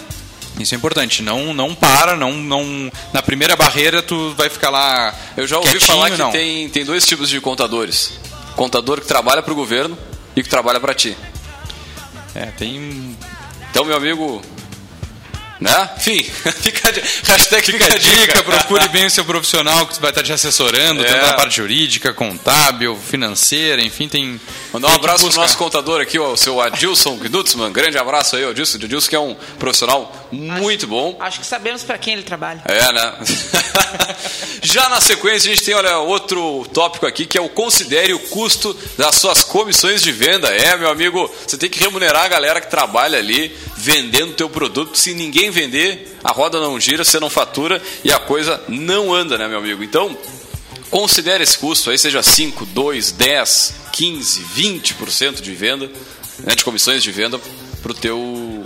Isso é importante. Não, não para, não, não. Na primeira barreira tu vai ficar lá. Eu já ouvi falar que não. tem, tem dois tipos de contadores. Contador que trabalha para o governo e que trabalha para ti. É, tem. Então, meu amigo. Né? Enfim, fica hashtag Fica a dica, procure bem o seu profissional que vai estar te assessorando, É. tanto na parte jurídica, contábil, financeira, enfim, tem. Mandar um abraço pro buscar. nosso contador aqui, ó, o seu Adilson Gnutzmann. Grande abraço aí, Adilson. Adilson que é um profissional muito bom. Acho que sabemos para quem ele trabalha. É, né? Já na sequência, a gente tem, olha, outro tópico aqui que é o considere o custo das suas comissões de venda. É, meu amigo, você tem que remunerar a galera que trabalha ali vendendo teu produto. Se ninguém vender, a roda não gira, você não fatura e a coisa não anda, né, meu amigo? Então, considere esse custo aí, seja 5, 2, 10, 15, 20% de venda, né, de comissões de venda para teu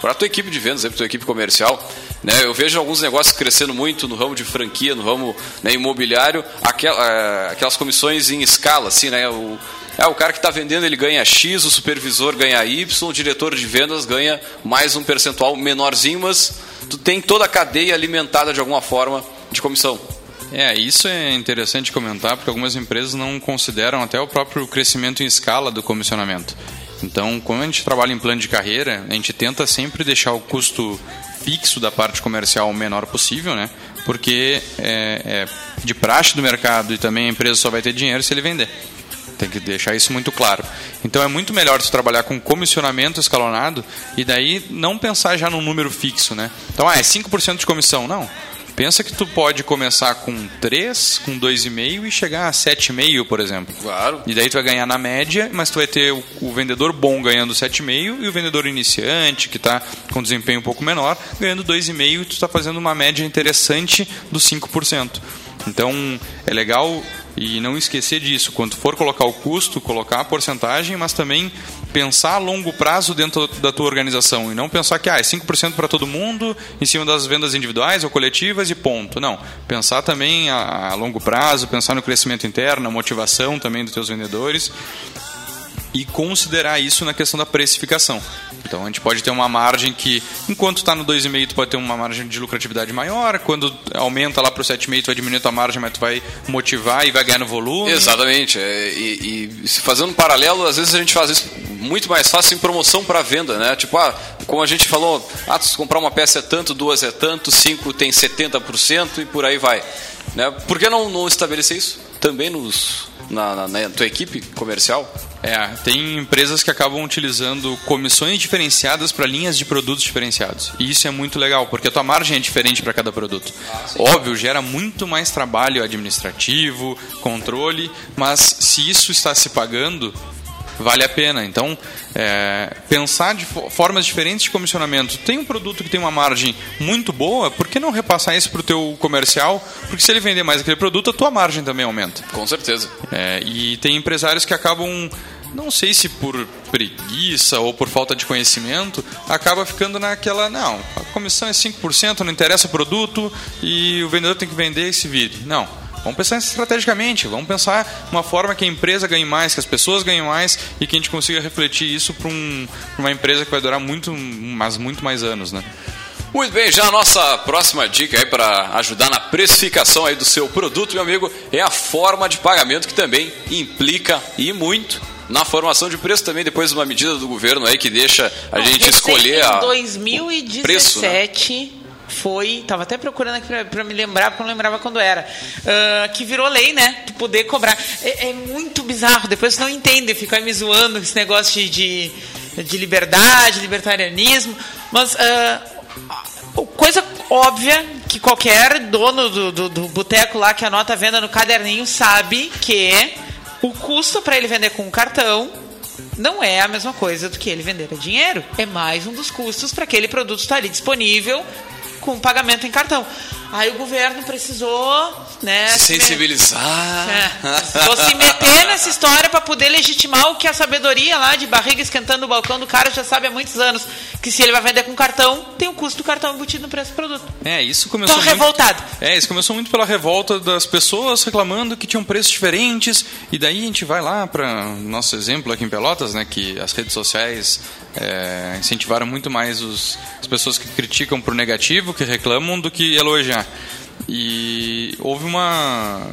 para a tua equipe de vendas, para a tua equipe comercial. Né? Eu vejo alguns negócios crescendo muito no ramo de franquia, no ramo né, imobiliário, aquel- eh, aquelas comissões em escala, assim, né? O, é, o cara que está vendendo ele ganha X, o supervisor ganha Y, o diretor de vendas ganha mais um percentual menorzinho, mas tu tem toda a cadeia alimentada de alguma forma de comissão. É, isso é interessante comentar, porque algumas empresas não consideram até o próprio crescimento em escala do comissionamento. Então, quando a gente trabalha em plano de carreira, a gente tenta sempre deixar o custo fixo da parte comercial o menor possível, né? Porque é, é de praxe do mercado e também a empresa só vai ter dinheiro se ele vender. Tem que deixar isso muito claro. Então é muito melhor você trabalhar com comissionamento escalonado e daí não pensar já num número fixo, né? Então, ah, é 5% de comissão. Não. Pensa que tu pode começar com 3, com 2,5 e chegar a 7,5, por exemplo. Claro. E daí tu vai ganhar na média, mas tu vai ter o, o vendedor bom ganhando 7,5 e o vendedor iniciante, que está com desempenho um pouco menor, ganhando 2,5 e tu está fazendo uma média interessante dos 5%. Então é legal e não esquecer disso. Quando for colocar o custo, colocar a porcentagem, mas também pensar a longo prazo dentro da tua organização e não pensar que ah, é 5% para todo mundo em cima das vendas individuais ou coletivas e ponto. Não. Pensar também a, a longo prazo, pensar no crescimento interno, na motivação também dos teus vendedores e considerar isso na questão da precificação. Então a gente pode ter uma margem que, enquanto está no 2,5, tu pode ter uma margem de lucratividade maior, quando aumenta lá para o 7,5, tu vai diminuir a tua margem, mas tu vai motivar e vai ganhar no volume. Exatamente. É, e, e fazendo um paralelo, às vezes a gente faz isso muito mais fácil em promoção para venda, né? Tipo, ah, como a gente falou, ah, se comprar uma peça é tanto, duas é tanto, cinco tem 70% e por aí vai. Né? Por que não, não estabelecer isso também nos, na, na, na tua equipe comercial? É, tem empresas que acabam utilizando comissões diferenciadas para linhas de produtos diferenciados. E isso é muito legal, porque a tua margem é diferente para cada produto. Óbvio, gera muito mais trabalho administrativo, controle, mas se isso está se pagando, vale a pena. Então, é, pensar de fo- formas diferentes de comissionamento. Tem um produto que tem uma margem muito boa, por que não repassar isso para o teu comercial? Porque se ele vender mais aquele produto, a tua margem também aumenta. Com certeza. É, e tem empresários que acabam, não sei se por preguiça ou por falta de conhecimento, acaba ficando naquela, não, a comissão é 5%, não interessa o produto e o vendedor tem que vender e se vire. Não. Vamos pensar estrategicamente, vamos pensar uma forma que a empresa ganhe mais, que as pessoas ganhem mais e que a gente consiga refletir isso para um, uma empresa que vai durar muito, mas muito mais anos, né? Muito bem, já a nossa próxima dica aí para ajudar na precificação aí do seu produto, meu amigo, é a forma de pagamento que também implica e muito na formação de preço também depois de uma medida do governo aí que deixa a gente escolher a Em o preço, né? 2017 foi, tava até procurando aqui pra me lembrar, porque eu não lembrava quando era, ah, que virou lei, né? Tu poder cobrar. É, é muito bizarro, depois você não entende, fica aí me zoando esse negócio de, de, de liberdade, libertarianismo, mas ah, coisa óbvia que qualquer dono do, do, do boteco lá que anota a venda no caderninho sabe que o custo para ele vender com um cartão não é a mesma coisa do que ele vender a dinheiro. É mais um dos custos para aquele produto estar ali disponível com pagamento em cartão. Aí o governo precisou, né, Se sensibilizar. É, precisou se meter nessa história para poder legitimar o que a sabedoria lá de barriga esquentando o balcão do cara já sabe há muitos anos, que se ele vai vender com cartão, tem o custo do cartão embutido no preço do produto. É, isso começou Tô muito- revoltado. É, isso começou muito pela revolta das pessoas reclamando que tinham preços diferentes. E daí a gente vai lá para nosso exemplo aqui em Pelotas, né, que as redes sociais é, incentivaram muito mais os, as pessoas que criticam pro negativo, que reclamam, do que elogiar. E houve uma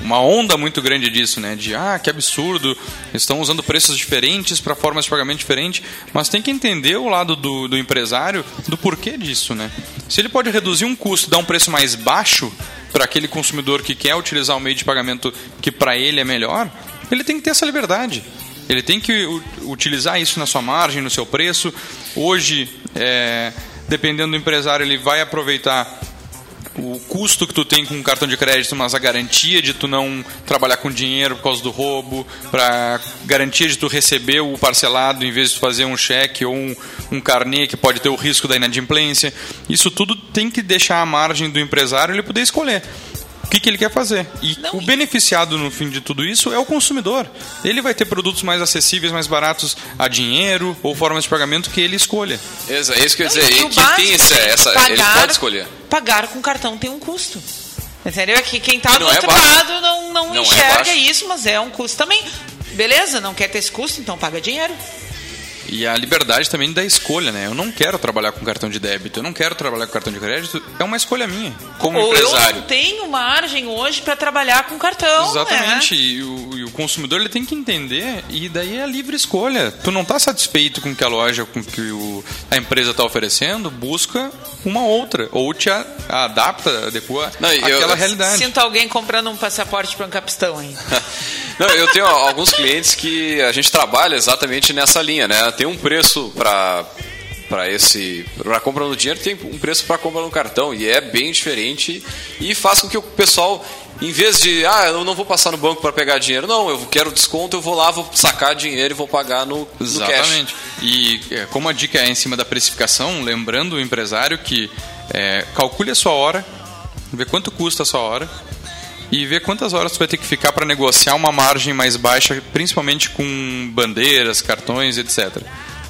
uma onda muito grande disso, né? De ah, que absurdo, estão usando preços diferentes para formas de pagamento diferentes, mas tem que entender o lado do, do empresário do porquê disso, né? Se ele pode reduzir um custo, dar um preço mais baixo para aquele consumidor que quer utilizar o meio de pagamento que para ele é melhor, ele tem que ter essa liberdade. Ele tem que utilizar isso na sua margem, no seu preço. Hoje, é, dependendo do empresário, ele vai aproveitar o custo que tu tem com o cartão de crédito, mas a garantia de tu não trabalhar com dinheiro por causa do roubo, para garantia de tu receber o parcelado em vez de tu fazer um cheque ou um, um carnê que pode ter o risco da inadimplência. Isso tudo tem que deixar a margem do empresário ele poder escolher. O que, que ele quer fazer? E o beneficiado no fim de tudo isso é o consumidor. Ele vai ter produtos mais acessíveis, mais baratos a dinheiro ou formas de pagamento que ele escolha. É isso que eu ia dizer. E E o que tem essa, essa- ele pagar- pode escolher. Pagar com cartão tem um custo. Entendeu? É que quem está do não é outro baixo. lado não, não, Não é enxerga baixo. isso, mas é um custo também. Beleza, não quer ter esse custo, então paga dinheiro. E a liberdade também da escolha, né? Eu não quero trabalhar com cartão de débito, eu não quero trabalhar com cartão de crédito, é uma escolha minha. Como Ou empresário. eu não tenho margem hoje para trabalhar com cartão. Exatamente, né? e, o, e o consumidor ele tem que entender, e daí é a livre escolha. Tu não está satisfeito com o que a loja, com o que o, a empresa está oferecendo, busca uma outra, ou te a- adapta, adequa Não, e eu- àquela realidade. Sinto alguém comprando um passaporte para um capistão aí. Não, eu tenho alguns clientes que a gente trabalha exatamente nessa linha, né? Tem um preço para para esse para compra no dinheiro, tem um preço para compra no cartão e é bem diferente e faz com que o pessoal em vez de, ah, eu não vou passar no banco para pegar dinheiro, não, eu quero desconto, eu vou lá, vou sacar dinheiro e vou pagar no, no cash. Exatamente. E é, como a dica é em cima da precificação, lembrando o empresário que é, calcule a sua hora, vê quanto custa a sua hora e vê quantas horas tu vai ter que ficar para negociar uma margem mais baixa, principalmente com bandeiras, cartões, etc.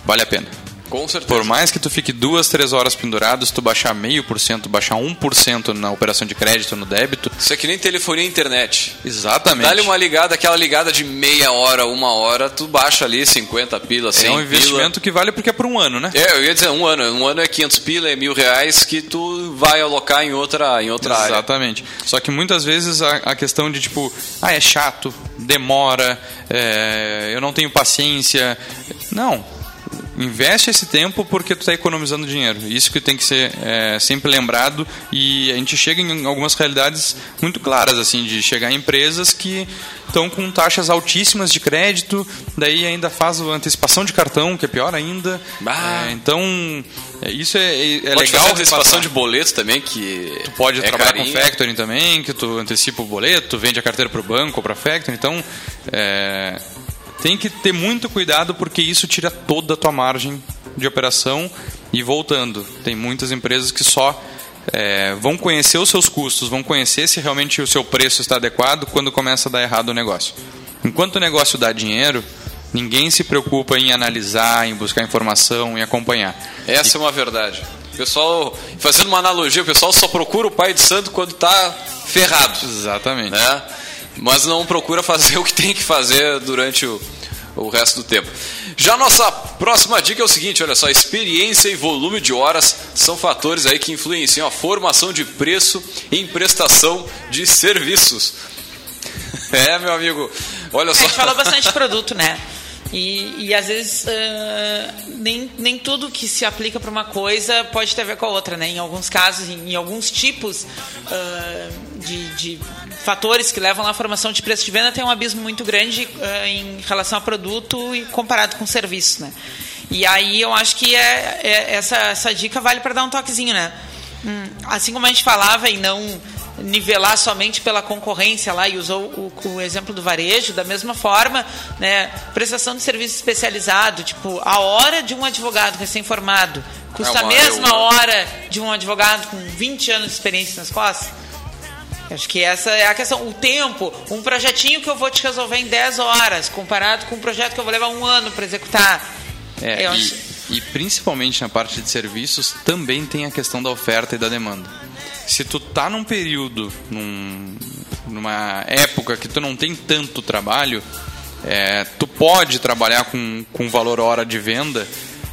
Vale a pena. Com certeza. Por mais que tu fique duas, três horas pendurado, se tu baixar meio por cento, baixar um por cento na operação de crédito, no débito. Isso é que nem telefonia e internet. Exatamente. Dá-lhe uma ligada, aquela ligada de meia hora, uma hora, tu baixa ali 50 pila, 100 É um pila. investimento que vale porque é por um ano, né? É, eu ia dizer um ano. Um ano é 500 pila, é mil reais que tu vai alocar em outra, em outra área. Exatamente. Só que muitas vezes a, a questão de tipo, ah, é chato, demora, é, eu não tenho paciência. Não. Investe esse tempo porque tu está economizando dinheiro. Isso que tem que ser é, sempre lembrado e a gente chega em algumas realidades muito claras assim de chegar em empresas que estão com taxas altíssimas de crédito, daí ainda faz a antecipação de cartão, que é pior ainda. É, então é, isso é, é Pode legal. fazer antecipação repassar. de boleto também, que Tu pode é trabalhar carinho. com factoring também, que tu antecipa o boleto, vende a carteira para o banco ou para factoring. Então, é, tem que ter muito cuidado porque isso tira toda a tua margem de operação. E voltando, tem muitas empresas que só é, vão conhecer os seus custos, vão conhecer se realmente o seu preço está adequado quando começa a dar errado o negócio. Enquanto o negócio dá dinheiro, ninguém se preocupa em analisar, em buscar informação, em acompanhar. Essa é uma verdade. O pessoal, fazendo uma analogia, o pessoal só procura o pai de santo quando está ferrado. Exatamente. Né? Mas não procura fazer o que tem que fazer durante o, o resto do tempo. Já a nossa próxima dica é o seguinte, olha só, experiência e volume de horas são fatores aí que influenciam a formação de preço em prestação de serviços. É, meu amigo, olha A só. gente falou bastante de produto, né? E, e às vezes ah, nem, nem tudo que se aplica para uma coisa pode ter a ver com a outra, né? Em alguns casos, em, em alguns tipos ah, de, de fatores que levam à formação de preço de venda, tem um abismo muito grande ah, em relação a produto e comparado com serviço, né? E aí eu acho que é, é- essa, essa dica vale para dar um toquezinho, né? Hum, assim como a gente falava em não nivelar somente pela concorrência lá e usou o, o exemplo do varejo, da mesma forma, né, prestação de serviço especializado, tipo, a hora de um advogado recém-formado custa É a mesma eu- hora de um advogado com 20 anos de experiência nas costas? Acho que essa é a questão. O tempo, um projetinho que eu vou te resolver em 10 horas, comparado com um projeto que eu vou levar um ano para executar. É, Eu e, acho- e principalmente na parte de serviços também tem a questão da oferta e da demanda. Se tu tá num período, num- numa época que tu não tem tanto trabalho, é, tu pode trabalhar com, com valor hora de venda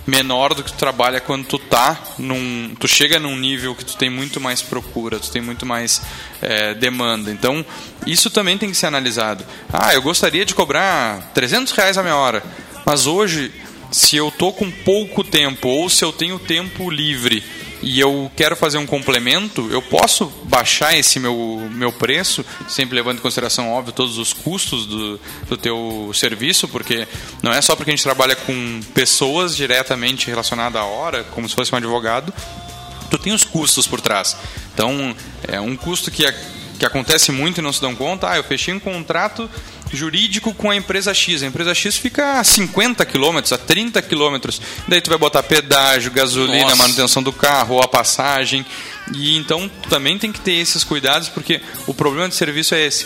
menor do que tu trabalha quando tu tá num, tu chega num nível que tu tem muito mais procura, tu tem muito mais é, demanda. Então isso também tem que ser analisado. Ah, eu gostaria de cobrar 300 reais a minha hora, mas hoje se eu tô com pouco tempo ou se eu tenho tempo livre e eu quero fazer um complemento, eu posso baixar esse meu, meu preço, sempre levando em consideração, óbvio, todos os custos do, do teu serviço, porque não é só porque a gente trabalha com pessoas diretamente relacionadas à hora, como se fosse um advogado, tu tem os custos por trás. Então, é um custo que, a- que acontece muito e não se dão conta, ah, eu fechei um contrato jurídico com a empresa X. A empresa X fica a 50 quilômetros, a 30 quilômetros. Daí tu vai botar pedágio, gasolina, Nossa. manutenção do carro, ou a passagem. E então tu também tem que ter esses cuidados, porque o problema de serviço é esse.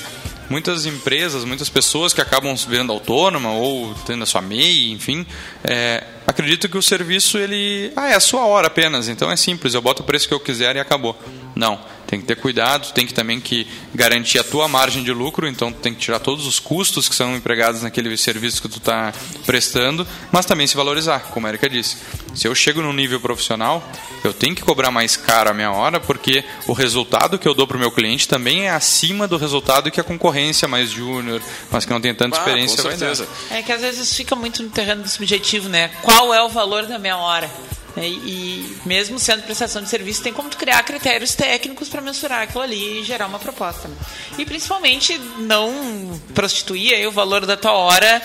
Muitas empresas, muitas pessoas que acabam se virando autônoma ou tendo a sua MEI, enfim, é, acreditam que o serviço ele ah, é a sua hora apenas, então é simples, eu boto o preço que eu quiser e acabou. Não, tem que ter cuidado, tem que também que garantir a tua margem de lucro, então tu tem que tirar todos os custos que são empregados naquele serviço que tu está prestando, mas também se valorizar, como a Erika disse. Se eu chego num nível profissional, eu tenho que cobrar mais caro a minha hora, porque o resultado que eu dou para o meu cliente também é acima do resultado que a concorrência mais júnior, mas que não tem tanta Ah, experiência com vai dar. certeza. É que às vezes fica muito no terreno do subjetivo, né? Qual é o valor da minha hora? É, E mesmo sendo prestação de serviço, tem como tu criar critérios técnicos para mensurar aquilo ali e gerar uma proposta. né? E principalmente não prostituir o valor da tua hora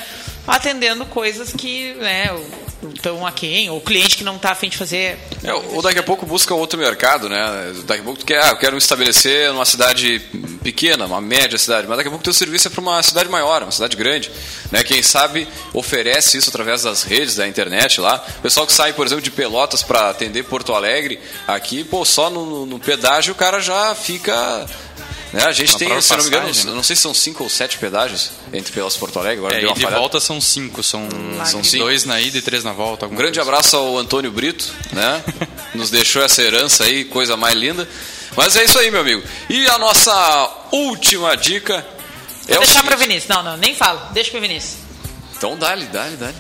atendendo coisas que né, estão a quem, ou o cliente que não está afim de fazer. É, ou daqui a pouco busca outro mercado, né? Daqui a pouco tu quer, ah, eu quero me estabelecer numa cidade pequena, uma média cidade, mas daqui a pouco teu serviço é para uma cidade maior, uma cidade grande, né? Quem sabe oferece isso através das redes da internet lá. O pessoal que sai, por exemplo, de Pelotas para atender Porto Alegre, aqui, pô, só no, no pedágio o cara já fica né? A gente Na tem, se não me engano, né? não sei se são cinco ou sete pedágios entre Pelotas e Porto Alegre. Agora É, deu e de falhada. volta são cinco, são, São dois cinco. na ida e três na volta. Um grande coisa. abraço ao Antônio Brito, né? Nos deixou essa herança aí, coisa mais linda. Mas é isso aí, meu amigo. E a nossa última dica é Vou o deixar para seguinte. Vinícius. Não, não, nem falo. Deixa para Vinícius. Então dá-lhe, dá-lhe, dá-lhe.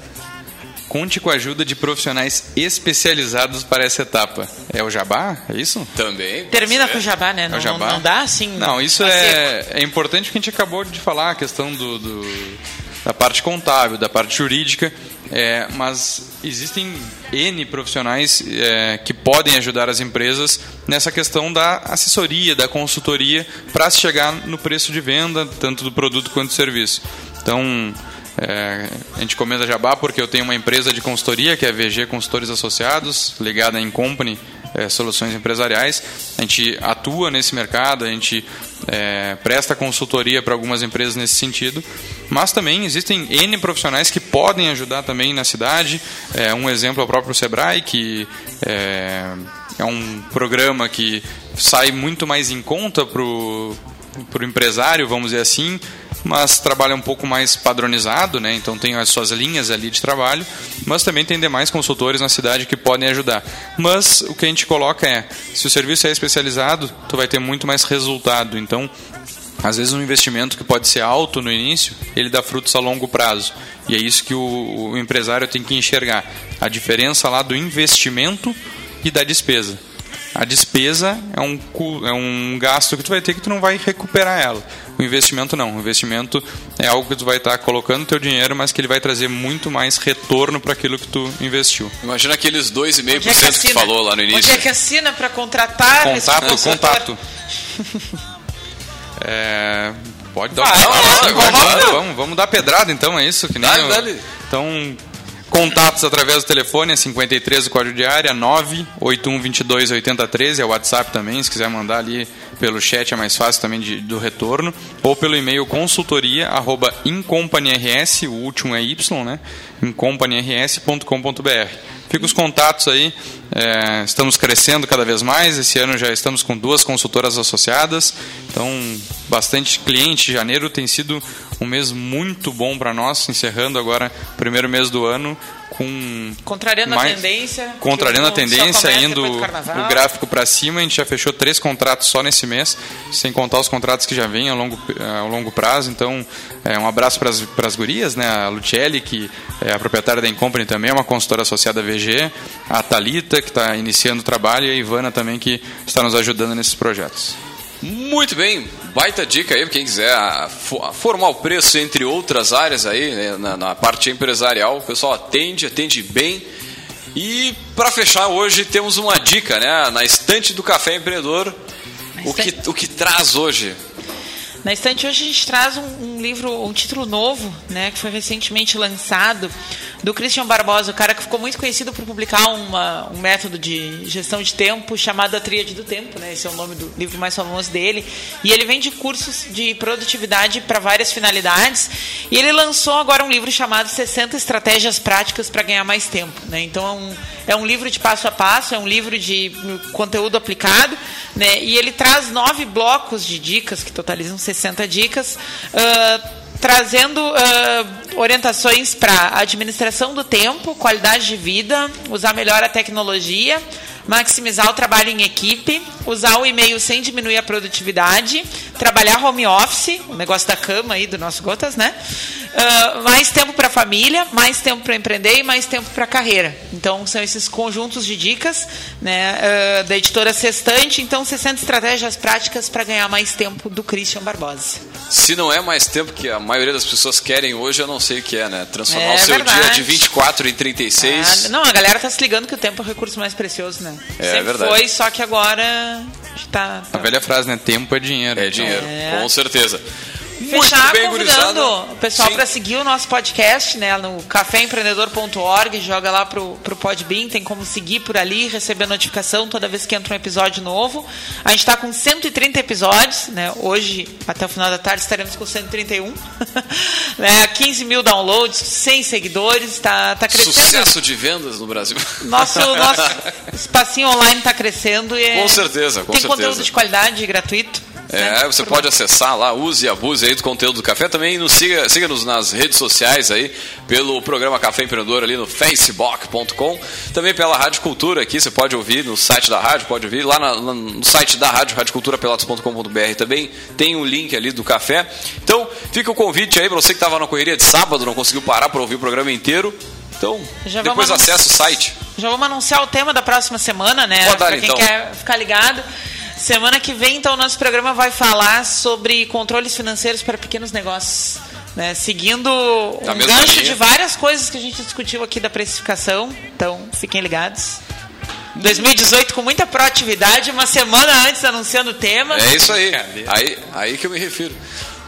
Conte com a ajuda de profissionais especializados para essa etapa. É o Jabá? É isso? Também. Termina com o jabá, né? É Não, o Jabá? não, não dá assim. Não, isso é, é importante que a gente acabou de falar, a questão do, do- da parte contábil, da parte jurídica, é, mas existem N profissionais é, que podem ajudar as empresas nessa questão da assessoria, da consultoria, para se chegar no preço de venda, tanto do produto quanto do serviço. Então, é, a gente comenta Jabá porque eu tenho uma empresa de consultoria, que é a VG Consultores Associados, ligada em Company, é, Soluções Empresariais. A gente atua nesse mercado, a gente é, presta consultoria para algumas empresas nesse sentido, mas também existem N profissionais que podem ajudar também na cidade. É, um exemplo é o próprio Sebrae, que é, é um programa que sai muito mais em conta para o empresário, vamos dizer assim, mas trabalha um pouco mais padronizado, né? então tem as suas linhas ali de trabalho, mas também tem demais consultores na cidade que podem ajudar. Mas o que a gente coloca é, se o serviço é especializado, tu vai ter muito mais resultado, então às vezes um investimento que pode ser alto no início, ele dá frutos a longo prazo. E é isso que o, o empresário tem que enxergar. A diferença lá do investimento e da despesa. A despesa é um, é um gasto que tu vai ter que tu não vai recuperar ela. O investimento não. O investimento é algo que tu vai estar colocando teu dinheiro, mas que ele vai trazer muito mais retorno para aquilo que tu investiu. Imagina aqueles 2,5% Onde é que, tu assina? falou lá no Onde início. é que assina para contratar? esse Contato, consultor? contato. É, pode dar. Vai, vai, vai, vai, vamos, vai. vamos, vamos dar pedrada então, é isso? Que nem Dale, eu- dale. Então, contatos através do telefone é 53 o código de área 98122 8013, é o WhatsApp também, se quiser mandar ali pelo chat é mais fácil também de- do retorno, ou pelo e-mail consultoria arroba incompanyrs, o último é y, né? incompanyrs.com.br. Fica os contatos aí. É, estamos crescendo cada vez mais. Esse ano já estamos com duas consultoras associadas. Então, bastante cliente. Janeiro tem sido um mês muito bom para nós, encerrando agora o primeiro mês do ano com contrariando mais, a tendência contrariando a tendência indo o gráfico para cima a gente já fechou três contratos só nesse mês sem contar os contratos que já vêm a longo a longo prazo. Então é, um abraço para as gurias né? A Lucelli que é a proprietária da Incompany também é uma consultora associada à VG a Talita que está iniciando o trabalho e a Ivana também que está nos ajudando nesses projetos muito bem, baita dica aí quem quiser formar o preço entre outras áreas aí, né, na, na, parte empresarial. O pessoal atende, atende bem. E para fechar hoje temos uma dica, né? Na estante do Café Empreendedor, o que, o que traz hoje? Na estante hoje a gente traz um, um, livro, um título novo, né, que foi recentemente lançado, do Christian Barbosa, o cara que ficou muito conhecido por publicar uma, um método de gestão de tempo chamado A Tríade do Tempo, né, esse é o nome do livro mais famoso dele, e ele vende cursos de produtividade para várias finalidades, e ele lançou agora um livro chamado 60 Estratégias Práticas para Ganhar Mais Tempo. Né, então é um, é um livro de passo a passo, é um livro de conteúdo aplicado, né, e ele traz nove blocos de dicas que totalizam 60 60 dicas, uh, trazendo uh, orientações para administração do tempo, qualidade de vida, usar melhor a tecnologia, maximizar o trabalho em equipe, usar o e-mail sem diminuir a produtividade, trabalhar home office, o negócio da cama aí do nosso Gotas, né? Uh, mais tempo para a família, mais tempo para empreender e mais tempo para a carreira. Então, são esses conjuntos de dicas né, uh, da editora Sextante. Então, 60 estratégias práticas para ganhar mais tempo do Christian Barbosa. Se não é mais tempo que a maioria das pessoas querem hoje, eu não sei o que é, né? Transformar é, o seu verdade. dia de 24 em 36. Ah, não, a galera tá se ligando que o tempo é o recurso mais precioso, né? É, Sempre verdade. foi, só que agora Tá, tá. A velha frase, né? Tempo é dinheiro. É dinheiro, é. com certeza. Fechar bem, convidando gurizada. o pessoal para seguir o nosso podcast, né, no caféempreendedor.org, joga lá pro, pro Podbean, tem como seguir por ali, receber notificação toda vez que entra um episódio novo. A gente está com 130 episódios, né, hoje, até o final da tarde, estaremos com 131. né, 15 mil downloads, 100 seguidores, está tá crescendo. Sucesso de vendas no Brasil. Nosso, nosso espacinho online está crescendo. E é, com certeza, com tem certeza. conteúdo de qualidade, gratuito. É, você pode acessar lá, use e abuse aí do conteúdo do café. Também nos siga, siga-nos nas redes sociais aí, pelo programa Café Empreendedor ali no facebook.com. Também pela Rádio Cultura aqui, você pode ouvir no site da rádio, pode ouvir lá, na, no site da rádio, radioculturapelotas.com.br também tem um link ali do café. Então, fica o convite aí para você que estava na correria de sábado, não conseguiu parar para ouvir o programa inteiro. Então, Já depois acessa o site. Já vamos anunciar o tema da próxima semana, né? Pode dar, pra quem então. quer ficar ligado. Semana que vem, então, o nosso programa vai falar sobre controles financeiros para pequenos negócios. Né? Seguindo um gancho linha. de várias coisas que a gente discutiu aqui da precificação. Então, fiquem ligados. 2018 com muita proatividade, uma semana antes anunciando o tema. É isso aí. Aí, aí que eu me refiro.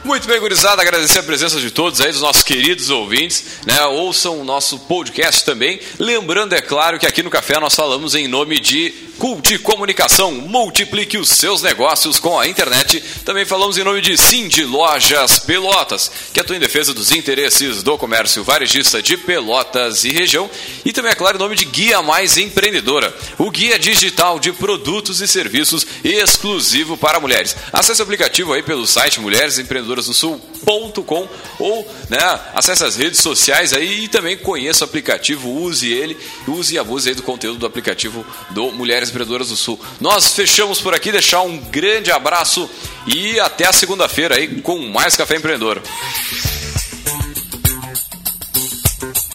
Muito bem, gurizada, agradecer a presença de todos aí, dos nossos queridos ouvintes, né? Ouçam o nosso podcast também. Lembrando, é claro, que aqui no Café nós falamos em nome de Cult Comunicação. Multiplique os seus negócios com a internet. Também falamos em nome de Cindy Lojas Pelotas, que atua em defesa dos interesses do comércio varejista de Pelotas e região. E também, é claro, em nome de Guia Mais Empreendedora, o guia digital de produtos e serviços exclusivo para mulheres. Acesse o aplicativo aí pelo site Mulheres Empreendedoras empreendedorasdosul.com ou né, acesse as redes sociais aí e também conheça o aplicativo, use ele, use e abuse aí do conteúdo do aplicativo do Mulheres Empreendedoras do Sul. Nós fechamos por aqui, deixar um grande abraço e até a segunda-feira aí com mais Café Empreendedor.